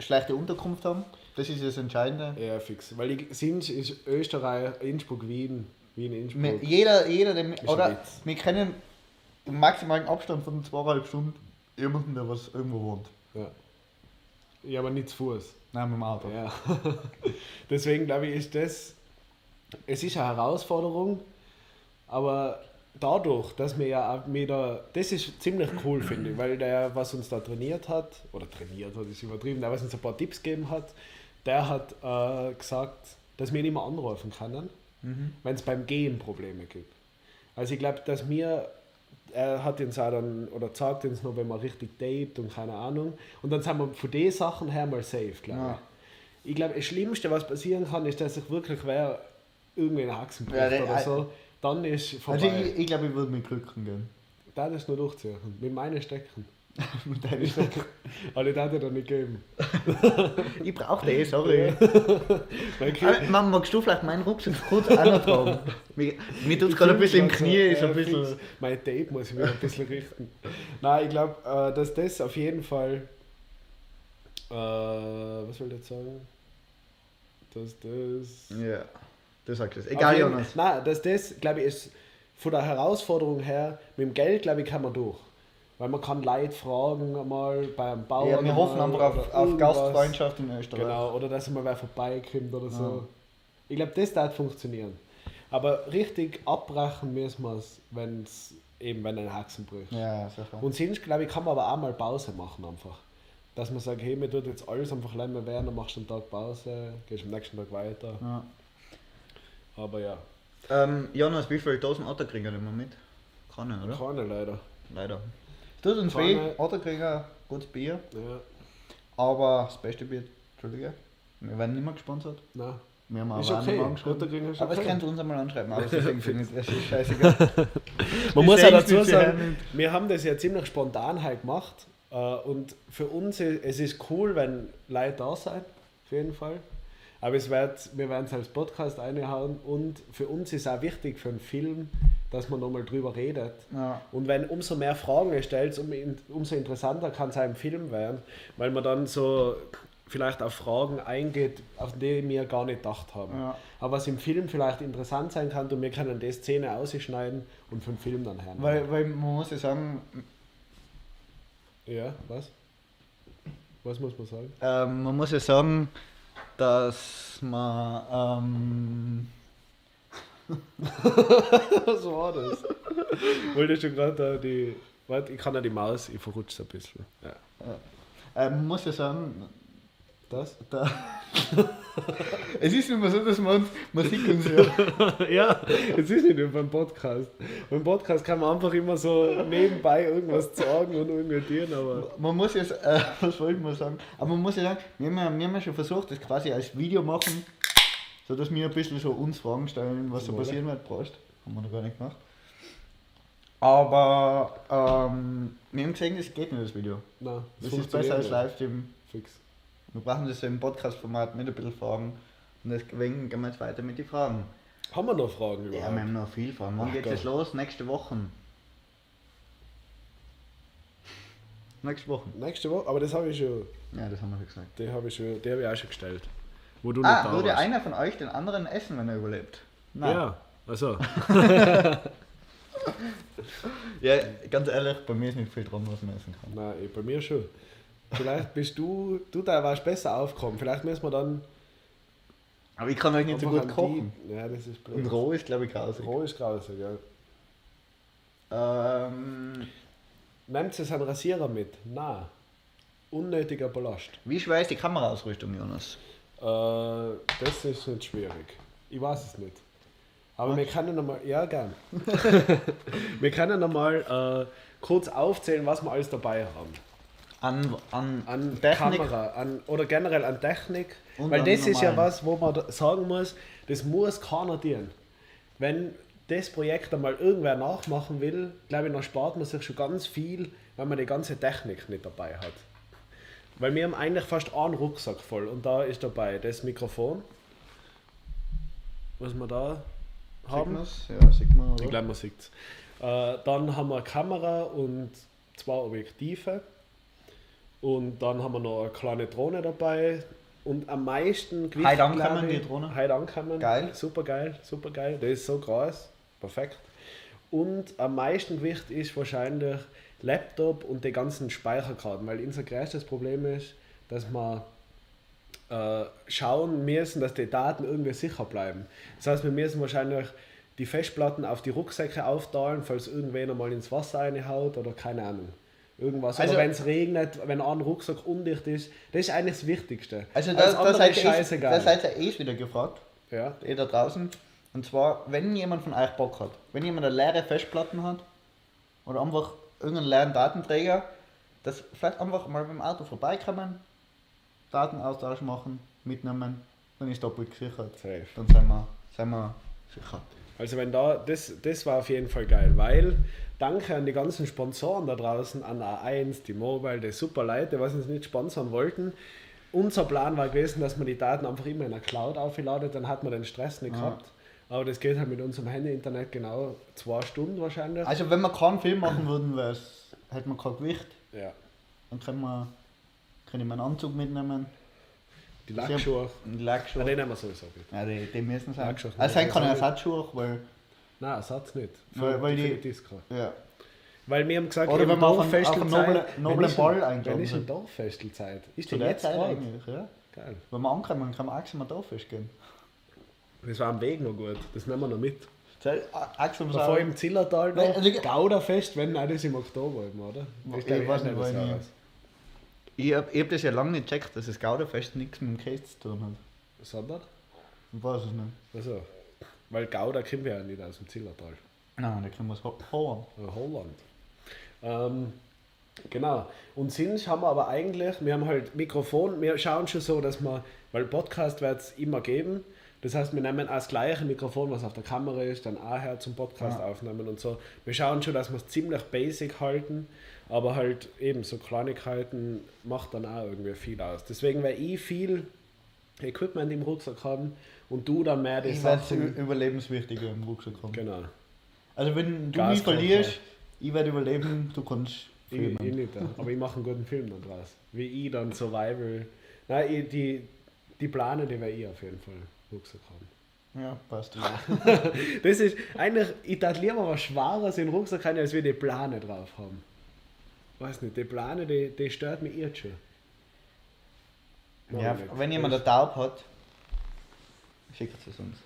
schlechte Unterkunft haben. Das ist das Entscheidende. Ja, fix. Weil ich, sind ist Österreich, Innsbruck, Wien, Wien, Wir- Innsbruck. Jeder, jeder ein oder wir kennen im maximalen Abstand von zweieinhalb Stunden jemanden, der was irgendwo wohnt. Ja. ja, aber nicht zu Fuß. Nein, mit dem Auto. Ja. Deswegen glaube ich, ist das. Es ist eine Herausforderung, aber dadurch, dass wir ja auch wieder. Das ist ziemlich cool, finde ich, weil der, was uns da trainiert hat, oder trainiert hat, ist übertrieben, der, was uns ein paar Tipps gegeben hat, der hat äh, gesagt, dass wir ihn immer anrufen können, Mhm. wenn es beim Gehen Probleme gibt. Also ich glaube, dass wir er hat uns auch dann, oder sagt uns noch, wenn man richtig datet und keine Ahnung. Und dann sind wir von den Sachen her mal safe, glaube Ja. ich. Ich glaube, das Schlimmste, was passieren kann, ist, dass sich wirklich wer irgendwie einen Haxen bricht Ja, der- oder so. Dann ist vorbei. Also ich, ich glaube, ich würde mit Glücken gehen. Da das nur durchziehen. Mit meinen Stecken. Mit deinen Stecken. Alle darf ich da nicht geben. Ich brauche den, sorry. Mama, magst du vielleicht meinen Rucksack kurz auch noch tragen? Mir, mir tut es gerade ein bisschen im Knie, ist ein bisschen... fix. Mein Tape muss ich wieder ein bisschen richten. Nein, ich glaube, äh, dass das auf jeden Fall. Äh, was soll ich jetzt sagen? Dass das. Ja, du sagst es. Auf Egal, jeden- Jonas. Nein, dass das, glaube ich, ist von der Herausforderung her, mit dem Geld, glaube ich, kann man durch. Weil man kann Leute fragen, einmal beim Bauern. Ja, wir hoffen einmal einfach auf, oder auf. Gastfreundschaft in Österreich. Genau, oder dass mal wer vorbeikommt oder so. Ja. Ich glaube, das darf funktionieren. Aber richtig abbrechen müssen wir es, wenn es eben, wenn ein Haxen bricht. Ja, sicher. Und sonst, glaube ich, kann man aber auch mal Pause machen einfach. Dass man sagt, hey, mir tut jetzt alles einfach länger werden, dann machst du einen Tag Pause, gehst am nächsten Tag weiter. Ja. Aber ja, Ähm, Jonas, wie viele Dosen Otterkringer nehmen wir mit? Keine, oder? keine leider. Leider. Es tut uns weh, Otterkringer, gutes Bier, Ja, aber das beste Bier, Entschuldige, wir werden nicht mehr gesponsert. nein. Wir haben Ist aber auch okay, nicht mehr angeschrieben. Aber es okay. könnt ihr uns einmal anschreiben, aber deswegen finde ich ist scheißegal. Man muss ja dazu es sagen, wir haben das ja ziemlich spontan halt gemacht. äh, Und für uns ist es ist cool, wenn Leute da sind, auf jeden Fall. Aber es wird, wir werden es als Podcast einhauen und für uns ist auch wichtig für einen Film, dass man nochmal drüber redet. Ja. Und wenn umso mehr Fragen ihr stellt, um, umso interessanter kann es im Film werden, weil man dann so vielleicht auf Fragen eingeht, auf die wir gar nicht gedacht haben. Ja. Aber was im Film vielleicht interessant sein kann, und wir können die Szene ausschneiden und den Film dann hören. Weil, weil man muss ja sagen, Ja, was? Was muss man sagen? ähm, man muss ja sagen, dass man ähm, Was war das? Wolltest du gerade da die. Warte, ich kann ja die Maus, ich verrutsche ein bisschen. Ja. äh, man muss ja sagen, Das? da es ist immer so, dass man uns Musik und so. ja, es ist nicht nur beim Podcast. Beim Podcast kann man einfach immer so nebenbei irgendwas sagen und irgendwas aber. Man muss jetzt, äh, was wollte man sagen? Aber man muss ja sagen, wir haben ja, wir haben ja schon versucht, das quasi als Video machen, so dass wir ein bisschen so uns Fragen stellen, was so passieren wird, brauchst. Haben wir noch gar nicht gemacht. Aber ähm, wir haben gesehen, das geht nicht, das Video. Nein, Das ist besser als Livestream. Fix. Wir brauchen das so im Podcast-Format mit ein bisschen Fragen. Und deswegen gehen wir jetzt weiter mit den Fragen. Haben wir noch Fragen Ja, überhaupt? wir haben noch viel Fragen. Wann geht es los? Nächste Woche. Nächste Woche. Nächste Woche, aber das habe ich schon, Ja, das haben wir schon gesagt. die habe ich schon, die habe ich auch schon gestellt. Wo du nicht Ah, da würde warst. einer von euch den anderen essen, wenn er überlebt? Ja, also. Ja, ganz ehrlich, bei mir ist nicht viel dran, was man essen kann. Nein, eh, bei mir schon. Vielleicht bist du, du da warst besser aufgekommen. Vielleicht müssen wir dann. Aber ich kann euch nicht so gut kochen. Die, ja, das ist blöd. Und roh ist, glaube ich, grausig. Roh ist grausig, ja. Ähm, Nehmt ihr einen Rasierer mit? Nein. Unnötiger Ballast. Wie schwer ist die Kameraausrüstung, Jonas? Äh, das ist nicht schwierig. Ich weiß es nicht. Aber wir können noch mal, ja gern. wir können noch mal äh, kurz aufzählen, was wir alles dabei haben. An, an, An Technik. Kamera, an, oder generell an Technik. Und Weil an das ist ja normalen. was, wo man sagen muss, das muss keiner dienen. Wenn das Projekt einmal irgendwer nachmachen will, glaube ich, dann spart man sich schon ganz viel, wenn man die ganze Technik nicht dabei hat. Weil wir haben eigentlich fast einen Rucksack voll und da ist dabei das Mikrofon, was wir da Sieht haben. Ja, sieht man. Oder? Ich glaube, man sieht es. Äh, dann haben wir eine Kamera und zwei Objektive. Und dann haben wir noch eine kleine Drohne dabei. Und am meisten Gewicht. Heute ankommen, die Drohne? Heute ankommen. Geil. Super geil, super geil. Der ist so groß. Perfekt. Und am meisten Gewicht ist wahrscheinlich Laptop und die ganzen Speicherkarten. Weil unser größtes Problem ist, dass wir äh, schauen müssen, dass die Daten irgendwie sicher bleiben. Das heißt, wir müssen wahrscheinlich die Festplatten auf die Rucksäcke aufteilen, falls irgendwer mal ins Wasser reinhaut oder keine Ahnung. Irgendwas. Also- oder wenn es regnet, wenn ein Rucksack undicht ist. Das ist eigentlich das Wichtigste. Also Alles da, da, andere seid ist ihr eh, scheißegal. da seid ihr eh wieder gefragt, ja. eh da draußen. Und zwar, wenn jemand von euch Bock hat, wenn jemand eine leere Festplatten hat oder einfach irgendeinen leeren Datenträger, das vielleicht einfach mal beim Auto vorbeikommen, Datenaustausch machen, mitnehmen, dann ist doppelt gesichert. Safe. Dann sind wir, sind wir sicher. Also wenn da, das, das war auf jeden Fall geil, weil danke an die ganzen Sponsoren da draußen, an A1, die Mobile, die super Leute, die was uns nicht sponsern wollten. Unser Plan war gewesen, dass man die Daten einfach immer in der Cloud aufladet, dann hat man den Stress nicht Ja. gehabt. Aber das geht halt mit unserem Handy-Internet genau zwei Stunden wahrscheinlich. Also wenn wir keinen Film machen würden, hätten wir kein Gewicht, Ja. dann können wir, können wir einen Anzug mitnehmen, Die Lackschuhe, na, Lackschuhe. den nehmen wir sowieso mit. Ja, die, die müssen sein. Lackschuhe. Also kann Ja, Ersatzschuhe, weil, Nein, Ersatz nicht. Weil- weil für die- Disco. ja. Weil wir haben gesagt, Oder wenn man auf einen- noblen- noblen ist Ball ein- eingeladen Wenn ist eine. Dorffestelzeit? Ist der jetzt Zeit eigentlich, ja. Geil. Wenn wir ankommen, kann man Axel mal da festgehen. Das war am Weg noch gut. Das nehmen wir noch mit. Axel Bevor auch, im Zillertal Nein, noch also- Gauderfest, wenn nein, das ist im Oktober eben, oder? Ich Das glaub weiß nicht, wann ich- Jahres. ich habe ich hab das ja lange nicht gecheckt, dass das Gauderfest nichts mit dem Käse zu tun hat. Sondern? Ich weiß es nicht. Also, weil Gouda kommt ja nicht aus dem Zillertal. Nein, da können wir es Holland. Holland. Ähm, genau. Und sonst haben wir aber eigentlich, wir haben halt Mikrofon, wir schauen schon so, dass wir, weil Podcast wird es immer geben, das heißt, wir nehmen auch das gleiche Mikrofon, was auf der Kamera ist, dann auch her zum Podcast Ja. aufnehmen und so. Wir schauen schon, dass wir es ziemlich basic halten, aber halt eben so Kleinigkeiten macht dann auch irgendwie viel aus. Deswegen, weil ich viel Equipment im Rucksack haben und du dann mehr die Ich Sachen... überlebenswichtiger im Rucksack haben. Genau. Also wenn du Gas mich verlierst, ich werde überleben, du kannst Ich, filmen. ich nicht, ja. aber ich mache einen guten Film dann draus. Wie ich dann Survival. Nein, ich, die, die Pläne, die werde ich auf jeden Fall Rucksack haben. Ja, passt. Das ist eigentlich, ich darf lieber was Schweres in den Rucksack haben, als wir die Pläne drauf haben. Weiß nicht, die Pläne, die, die stört mich jetzt schon. Ja, nicht. wenn jemand eine Taub hat, schickt es uns. Ist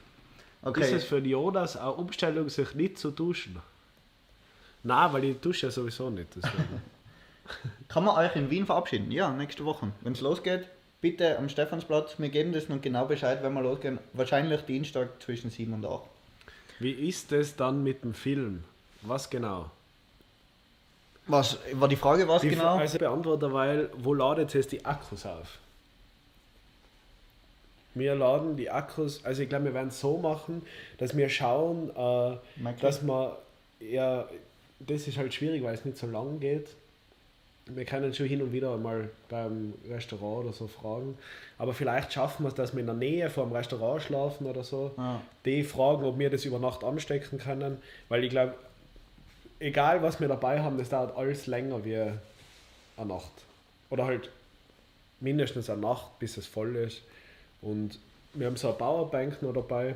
Okay. es für Jonas eine Umstellung, sich nicht zu duschen? Nein, weil ich dusche ja sowieso nicht. Kann man euch in Wien verabschieden? Ja, nächste Woche. Wenn es losgeht, bitte am Stephansplatz. Wir geben das noch genau Bescheid, wenn wir losgehen. Wahrscheinlich Dienstag zwischen 7 und 8. Wie ist es dann mit dem Film? Was genau? Was war die Frage, was Die genau? Also beantworte, weil wo ladet es die Akkus auf? Wir laden die Akkus, also ich glaube, wir werden es so machen, dass wir schauen, äh, dass man, ja, das ist halt schwierig, weil es nicht so lang geht. Wir können schon hin und wieder mal beim Restaurant oder so fragen, aber vielleicht schaffen wir es, dass wir in der Nähe vom Restaurant schlafen oder so. Ja. Die fragen, ob wir das über Nacht anstecken können, weil ich glaube, egal was wir dabei haben, das dauert alles länger wie eine Nacht. Oder halt mindestens eine Nacht, bis es voll ist. Und wir haben so eine Powerbank noch dabei,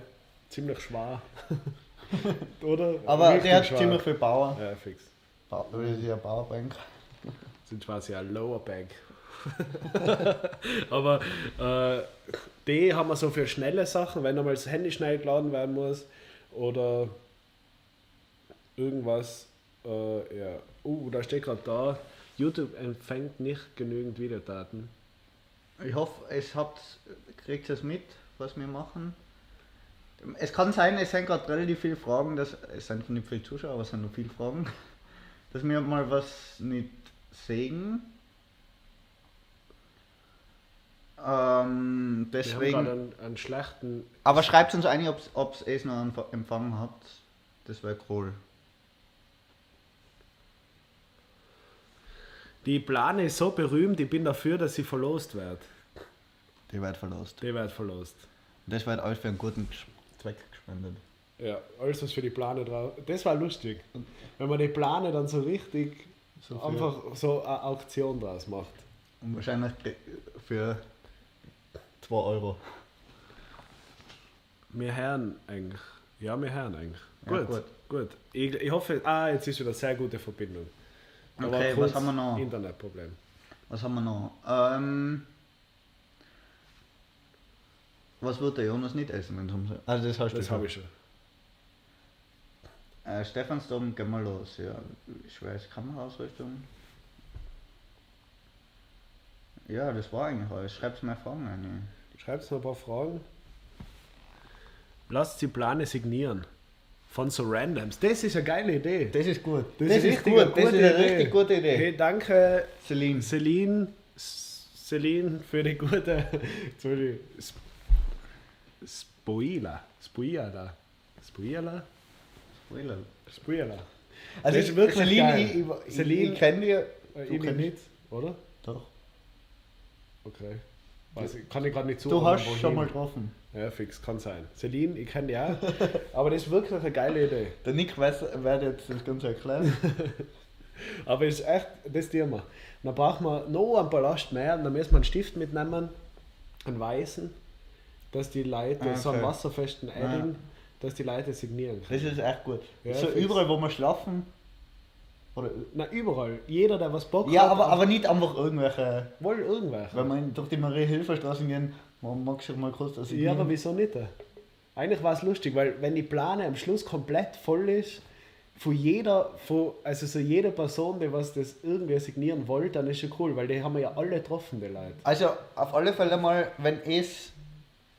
ziemlich schwer. Oder? Aber Richtig der hat schwer. ziemlich viel Power. Ja, fix. Das ist ja Powerbank. Sind quasi eine Lower Bank. Aber äh, die haben wir so für schnelle Sachen, wenn einmal das Handy schnell geladen werden muss oder irgendwas. Äh, ja. Uh, da steht gerade da, YouTube empfängt nicht genügend Videodaten. Ich hoffe, es habt, kriegt es mit, was wir machen. Es kann sein, es sind gerade relativ viele Fragen, dass, es sind nicht viele Zuschauer, aber es sind noch viele Fragen, dass wir mal was nicht sehen. Ähm, Wir haben gerade deswegen. einen, einen schlechten. Aber schreibt uns eigentlich, ob es es noch empf- empfangen habt. Das wäre cool. Die Plane ist so berühmt, ich bin dafür, dass sie verlost wird. Die wird verlost. Die wird verlost. Das wird alles für einen guten Zweck gespendet. Ja, alles was für die Plane drauf. Das war lustig. Wenn man die Plane dann so richtig So einfach so eine Auktion draus macht. Und wahrscheinlich für 2 Euro. Wir hören eigentlich. Ja, wir hören eigentlich. Ja, gut, gut. gut. Ich, ich hoffe, ah, jetzt ist wieder sehr gute Verbindung. War Okay, was haben wir noch? Internetproblem. Was haben wir noch? Ähm, was wird der Jonas nicht essen, wenn es um Also das hast du Das schon. habe ich schon. Äh, Stephansdom, gehen wir los. Ja, ich weiß, Kameraausrüstung. Ja, das war eigentlich alles. Schreib's mir Fragen rein. Schreibt noch ein paar Fragen. Lasst die Plane signieren. Von so Randoms. Das ist eine geile Idee. Das ist gut. Das, Das, ist, richtig gut. eine Das ist eine richtig gute Idee. Hey, danke Celine. Celine, Celine für die gute. Jetzt will ich- Sp- Spoila? Spoila. Also Das ist ich, wirklich Celine, geil. ich, ich, Celine- ich, kenne die. Äh, Du ich kennst- nicht, oder? Doch. Okay. Weiß ich, kann ich gerade nicht Du zuordnen, hast wohin. schon mal getroffen. Ja, fix, kann sein. Celine, ich kenne die auch. aber das ist wirklich eine geile Idee. Der Nick weiß, wird jetzt das Ganze erklären. Aber es ist echt, das tun wir. Dann brauchen wir noch ein Ballast mehr und dann müssen wir einen Stift mitnehmen, einen weißen, dass die Leute, Ah, so einen okay. wasserfesten Edding, dass die Leute signieren können. Das ist echt gut. Ja, so fix. überall, wo wir schlafen. Oder, Na, überall. Jeder, der was Bock ja, hat. aber, aber nicht einfach irgendwelche. Wohl irgendwelche. Wenn wir durch die Marie-Hilfer-Straße gehen, man mag sich mal kurz das Ja, aber wieso nicht? Eigentlich war es lustig, weil wenn die Plane am Schluss komplett voll ist, von jeder, von, also so jede Person, die was das irgendwie signieren wollte, dann ist schon cool, weil die haben wir ja alle getroffen, die Leute. Also auf alle Fälle mal, wenn es.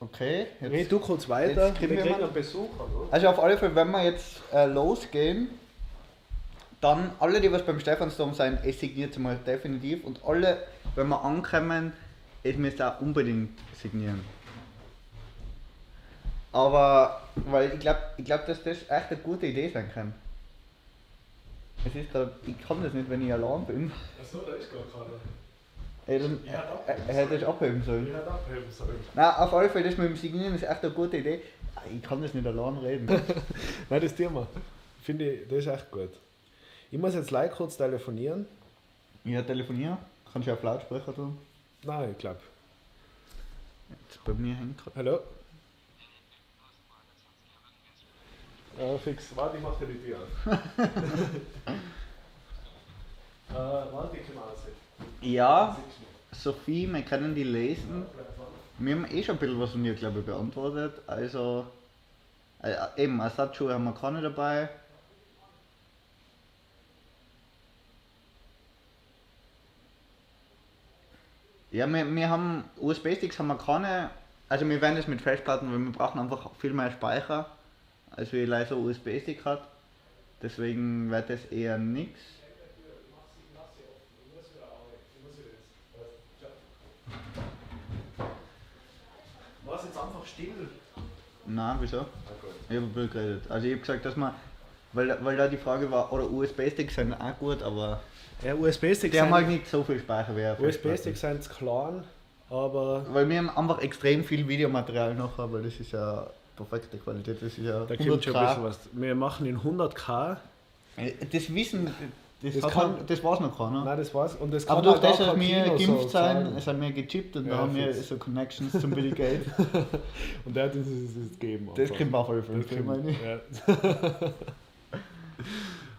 Okay, jetzt. Hey, du kurz weiter, jetzt kriegen wir mal- einen Besucher, oder? Also auf alle Fälle, wenn wir jetzt äh, losgehen, dann alle, die was beim Stephansdom sein, es signiert mal definitiv und alle, wenn wir ankommen, es müsst auch unbedingt signieren. Aber, weil ich glaube, ich glaub, dass das echt eine gute Idee sein kann. Es ist grad, ich kann das nicht, wenn ich allein bin. Achso, da ist gar keiner. Ey, dann, Ja, doch. er, er hätte es abheben sollen. Ich hätte abheben sollen. Nein, auf alle Fälle, das mit dem Signieren ist echt eine gute Idee. Ich kann das nicht allein reden. Nein, das tun wir. Finde ich, das ist echt gut. Ich muss jetzt gleich kurz telefonieren. Ja, telefonieren. Kannst du auf Lautsprecher tun? Nein, ich glaube. Jetzt bei mir hängt gerade. Hallo? Äh, fix. Warte, ich mache dir die Tür auf. äh, warte, ich komme aus. Ja, Sophie, wir können die lesen. Wir haben eh schon ein bisschen was von dir, glaube ich, beantwortet. Also, äh, eben, Ersatzschuhe haben wir keine dabei. Ja, wir, wir haben USB-Sticks haben wir keine. Also wir werden das mit Festplatten, weil wir brauchen einfach viel mehr Speicher, als wie leider USB-Stick hat. Deswegen wird das eher nichts. Still? Nein, wieso? Ich habe blöd geredet. Also ich habe gesagt, dass man, weil, weil da die Frage war, oder USB-Sticks sind auch gut, aber Ja, USB-Sticks die haben halt sind, nicht so viel Speicher wie eine Festplatte. USB-Sticks sind klein, aber Weil wir haben einfach extrem viel Videomaterial nachher, weil das ist ja perfekte Qualität, das ist ja da kommt schon ein 100K. bisschen was. Wir machen in 100k. Äh, Das Wissen, das, Das kann- man, das weiß noch keiner. Nein, das war's. Und das aber kann durch auch gar das, dass wir geimpft so sind, wir gechippt und Ja, da haben wir so Connections zum Bill Gates. Und der hat uns das gegeben. Das einfach. auch voll Das Film, kommt- meine ich. ja.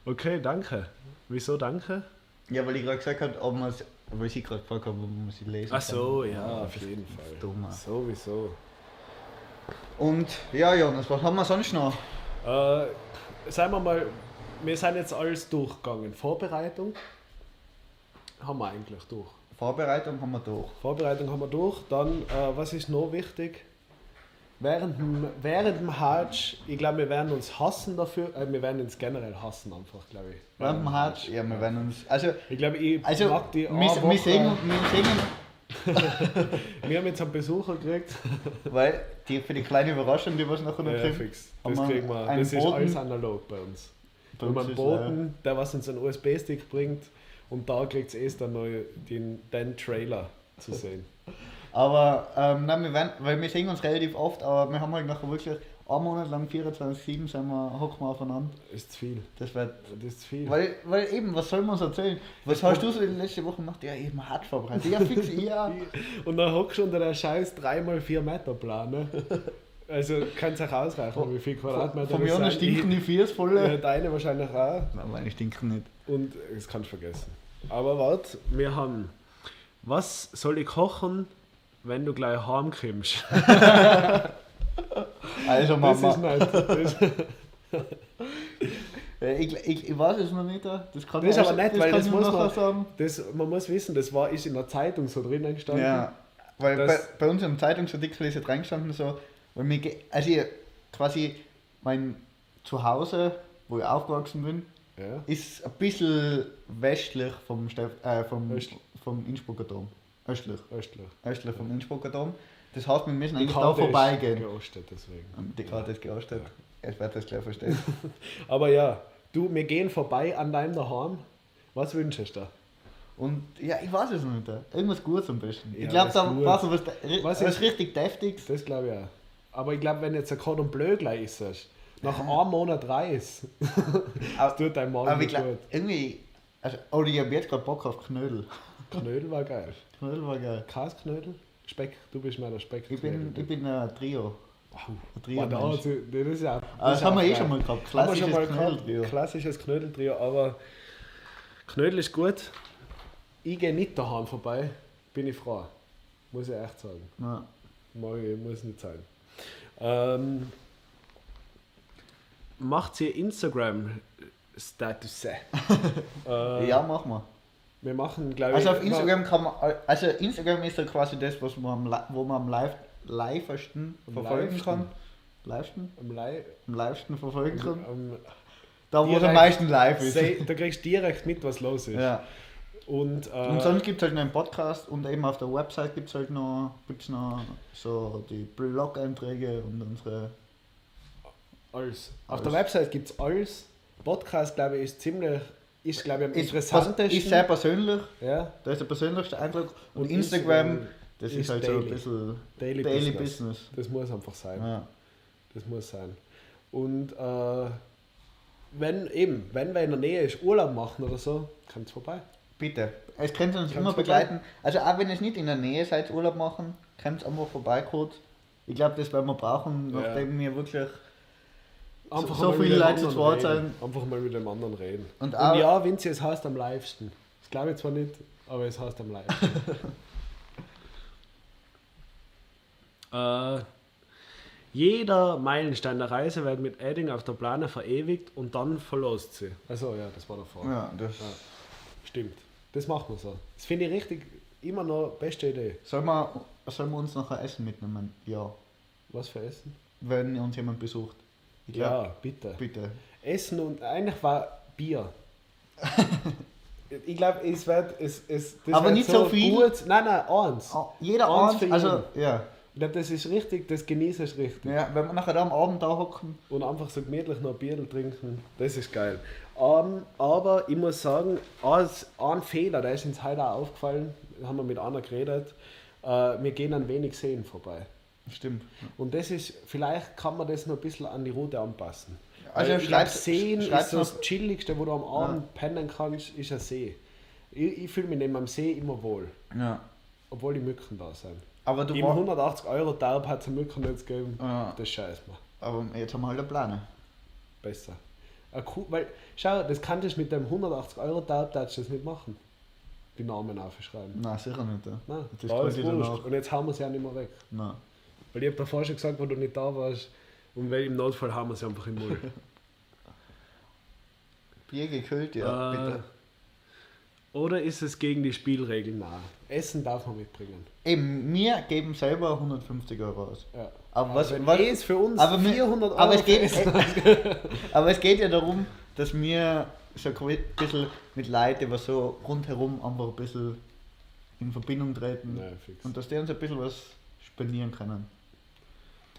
Okay, danke. Wieso danke? Ja, weil ich gerade gesagt habe, ob man es, weil sie gerade gefragt haben, ob man sie lesen Ach so, kann. ja, auf jeden Fall. Dummer. Sowieso. Und ja, Jonas, was haben wir sonst noch? Äh, sagen wir mal, wir sind jetzt alles durchgegangen. Vorbereitung haben wir eigentlich durch. Vorbereitung haben wir durch. Vorbereitung haben wir durch. Dann, äh, was ist noch wichtig? Während dem, während dem Hajj, ich glaube, wir werden uns hassen dafür. Äh, wir werden uns generell hassen, einfach, glaube ich. Während dem Hajj, ja, wir werden uns. Also, Ich glaube, ich also mag die wir, wir, Woche- wir sehen, Wir haben jetzt einen Besucher gekriegt. weil die, für die kleine Überraschung, die was nachher noch Ja, kriegen, fix. Haben Das wir kriegen wir. Das ist Boten? alles analog bei uns. Haben einen ist, Boten, der was uns einen USB-Stick bringt und da kriegt es erst dann neu den, den Trailer zu sehen. Aber ähm, nein, wir werden, weil wir sehen uns relativ oft, aber wir haben halt nachher wirklich einen Monat lang 24-7 sind wir, hocken wir aufeinander. Ist zu viel. Das wird. Das ist zu viel. Weil, weil eben, was soll man uns erzählen? Was hast du so die letzte Woche gemacht? Ja, eben hart vorbereitet. Ja, fix, ja. Und dann hockst du unter der scheiß 3x4 Meter Plan. Ne? Also kannst du auch ausrechnen, wie viel Quadratmeter Von mir das an stinken die Viers voll. Ja, deine wahrscheinlich auch. Nein, meine stinken nicht. Und das kannst du vergessen. Aber warte, wir haben. Was soll ich kochen, wenn du gleich heimkommst? Also, Das ist Mama, nicht. Das, äh, ich, ich, ich weiß es noch nicht. äh, Das kann Das ist aber nett, weil kann das muss man- sagen. das, man muss wissen, das war, ist in der Zeitung so drinnen gestanden. Ja, weil bei, Das- bei uns im Zeitungsartikel ist jetzt reingestanden so, weil mir, ge- also ich, quasi mein Zuhause, wo ich aufgewachsen bin, Ja. ist ein bisschen westlich vom, Steff, äh, vom, Östlich. vom Innsbrucker Dom. Östlich. Östlich. Östlich vom Innsbrucker Dom. Das heißt, wir müssen Die eigentlich da Karte ist vorbeigehen. geostet, deswegen. Und Die Karte ist geostet. Ich werde das gleich verstehen. Aber ja, du, wir gehen vorbei an deinem daheim. Was wünschst du? Und ja, ich weiß es noch nicht. Irgendwas Gutes am besten. Ja, ich glaube, da war so was, Was was, ist- richtig Deftiges. Das glaube ich auch. Aber ich glaube, wenn jetzt ein Cordon Bleu gleich ist, nach einem Monat Reis, das tut dein Magen Aber ich nicht glaube, gut. irgendwie. Also, oder ich habe jetzt gerade Bock auf Knödel. Knödel war geil. Knödel war geil. Kasknödel? Speck, du bist mehr der Speck. Ich bin, ich bin ein Trio. Ein Wow, Trio da, Mensch. also, das ist ja. Das ist haben wir eh schon mal gehabt. Klassisches. Knödeltrio. Klassisches Knödeltrio, aber Knödel ist gut. Ich gehe nicht daheim vorbei, bin ich froh. Muss ich echt sagen. Ja. Mag ich, muss nicht sein. Ähm, macht ihr Instagram-Status? äh, ja, machen wir. Wir machen, glaube ich. Also auf Instagram kann man. Also Instagram ist ja quasi das, was man am, Li- wo man am live, livesten Am verfolgen livesten. kann. Livesten? Am Live. Am livesten verfolgen kann. Am, Da wo am meisten live ist. Da kriegst du direkt mit, was los ist. Ja. Und, äh, Und sonst gibt es halt noch einen Podcast und eben auf der Website gibt es halt noch, gibt's noch so die Blog-Einträge und unsere. alles. Auf Alles. der Website gibt es alles. Podcast, glaube ich, ist ziemlich, ist, glaube ich, am interessantesten. ist sehr persönlich, ja, da ist der persönlichste Eindruck. Und, Und Instagram, Instagram das ist ist, halt so ein daily. bisschen Daily, Daily Business. Business. Das muss einfach sein. Ja. Das muss sein. Und äh, wenn eben, wenn wer in der Nähe ist, Urlaub machen oder so, kommt vorbei. Bitte. Es könnt uns immer vorbei. begleiten. Also auch wenn ihr nicht in der Nähe seid, Urlaub machen, könnt einfach vorbei kurz. Ich glaube, das werden wir brauchen, Ja. nachdem wir wirklich. Einfach So mal viele Leute zu Wort reden. Einfach mal mit dem anderen reden. Und Und, ja, Vinci, es heißt am livesten. Das glaube ich zwar nicht, aber es heißt am livesten. äh, jeder Meilenstein der Reise wird mit Adding auf der Plane verewigt und dann verlost sie. Also ja, das war davor. Ja, das. Ja. Stimmt. Das machen wir so. Das finde ich richtig immer noch beste Idee. Sollen wir, sollen wir uns nachher Essen mitnehmen? Ja. Was für Essen? Wenn uns jemand besucht. Ich glaub, Ja, bitte. Bitte. Essen und eigentlich war Bier. ich glaube, es wird es, es das Aber wird nicht so viel? Gut. Nein, nein, eins. Ah, Jeder Eins eins, also ja. Ich glaube, das ist richtig, das genieße ich richtig. ja. Wenn wir nachher am Abend da hocken, Und einfach so gemütlich noch ein Bier trinken, das ist geil. Ähm, aber ich muss sagen, als ein Fehler, der ist uns heute auch aufgefallen, haben wir mit einer geredet, äh, wir gehen an wenig Seen vorbei. stimmt. Und das ist, vielleicht kann man das noch ein bisschen an die Route anpassen. Also ich glaube, Seen ist das Chilligste, wo du am Abend pennen kannst, ist ein See. Ich, ich fühle mich neben am See immer wohl, Ja. obwohl die Mücken da sind. Aber du Im war, 180 Euro Taub hat es Mücken nicht gegeben. Ja. Das scheiß mir. Aber jetzt haben wir halt eine Plane. Besser. Weil, schau, das kannst du mit dem 180 Euro Taub darfst du das nicht machen. Die Namen aufschreiben. Nein, sicher nicht. Ja. Nein, das da ist quasi wurscht. Und jetzt haben wir sie ja nicht mehr weg. Nein. Weil ich habe davor schon gesagt, wo du nicht da warst. Und weil im Notfall haben wir sie einfach im Müll. Bier gekühlt, ja, Äh, bitte. Oder ist es gegen die Spielregeln nah? Essen darf man mitbringen. Eben, wir geben selber 150 Euro aus. Ja. Aber was, Wenn was es für uns aber mir- 400 Euro aber es geht, aber es geht ja darum, dass wir so ein bisschen mit Leuten, die so rundherum einfach ein bisschen in Verbindung treten Nein, und dass die uns ein bisschen was spendieren können.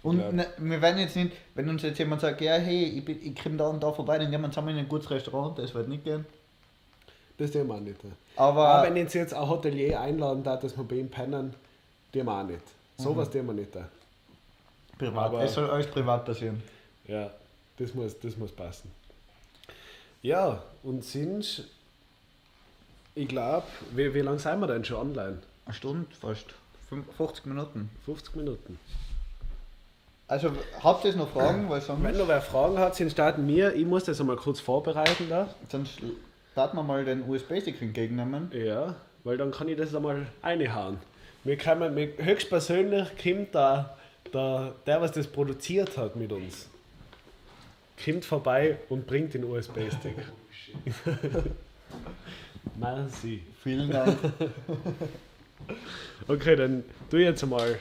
Und ne, wir werden jetzt nicht, wenn uns jetzt jemand sagt, ja hey, ich, bin, ich komme da und da vorbei, dann gehen wir zusammen in ein gutes Restaurant, das wird nicht gehen. Das tun wir auch nicht. Aber, Aber wenn jetzt jetzt ein Hotelier einladen darf, dass wir bei ihm pennen, tun wir auch nicht. Sowas Mhm. tun wir nicht. Privat, aber- es soll alles privat passieren. Ja, das muss, das muss passen. Ja, und sind, ich glaube, wie, wie lange sind wir denn schon online? Eine Stunde fast, Fünf- 50 Minuten. 50 Minuten. Also habt ihr noch Fragen, weil sonst, Wenn noch wer Fragen hat, sind starten wir. Ich muss das einmal kurz vorbereiten da. sonst starten wir mal den USB-Stick entgegennehmen. Ja, weil dann kann ich das einmal reinhauen. Wir kommen, wir, höchstpersönlich kommt da, der, der, was das produziert hat mit uns, kommt vorbei und bringt den USB-Stick. Merci. Vielen Dank. Okay, dann tu jetzt mal.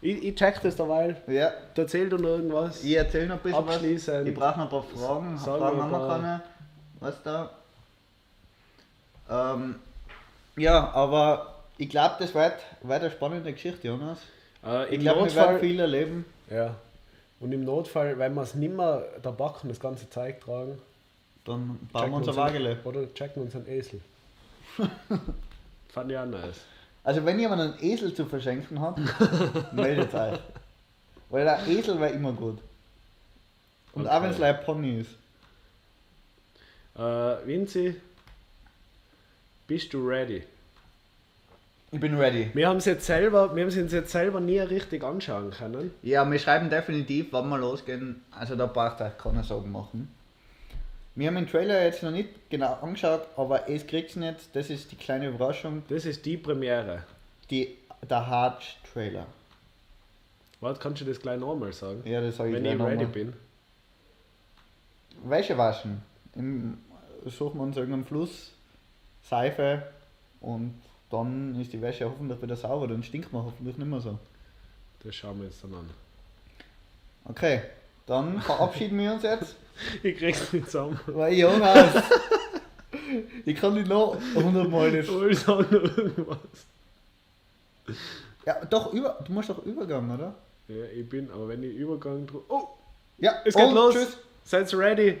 Ich, ich check das derweil. ja, du noch irgendwas. ich erzähle noch ein bisschen was. Abschließend. Ich brauche noch ein paar Fragen. Sagen Fragen haben wir keine. Was da? Ähm, ja, aber ich glaube, das wird, wird eine spannende Geschichte, Jonas. Äh, Ich Im glaube, wir werden Notfall. viel erleben. Ja. Und im Notfall, wenn wir es nicht mehr der Backen das ganze Zeug tragen, Dann bauen wir uns ein Wagele. Oder checken uns einen Esel. Fand ich auch nice. Also wenn jemand einen Esel zu verschenken hat, meldet euch. Weil der Esel wäre immer gut. Und auch wenn es Okay. ein Pony ist. Äh, Vinci, bist du ready? Ich bin ready. Wir haben es jetzt selber, wir haben es uns jetzt selber nie richtig anschauen können. Ja, wir schreiben definitiv, wann wir losgehen. Also da braucht ihr euch keine Sorgen machen. Wir haben den Trailer jetzt noch nicht genau angeschaut, aber es kriegt jetzt. Das ist die kleine Überraschung. Das ist die Premiere. Die, der Hard-Trailer. Warte, kannst du das gleich nochmal sagen? Ja, das sage ich Wenn ich ready nochmal. bin. Wäsche waschen. Im, suchen wir uns irgendeinen Fluss, Seife und dann ist die Wäsche hoffentlich wieder sauber. Dann stinkt man hoffentlich nicht mehr so. Das schauen wir jetzt dann an. Okay, dann verabschieden wir uns jetzt. Ich krieg's nicht zusammen. Weil Jonas, ich kann nicht noch 100 Mal das. Ich sagen irgendwas. Ja, doch, über, du musst doch Übergang, oder? Ja, ich bin, aber wenn ich Übergang drücke. Oh, Ja, es geht und los. Tschüss. Seid ready.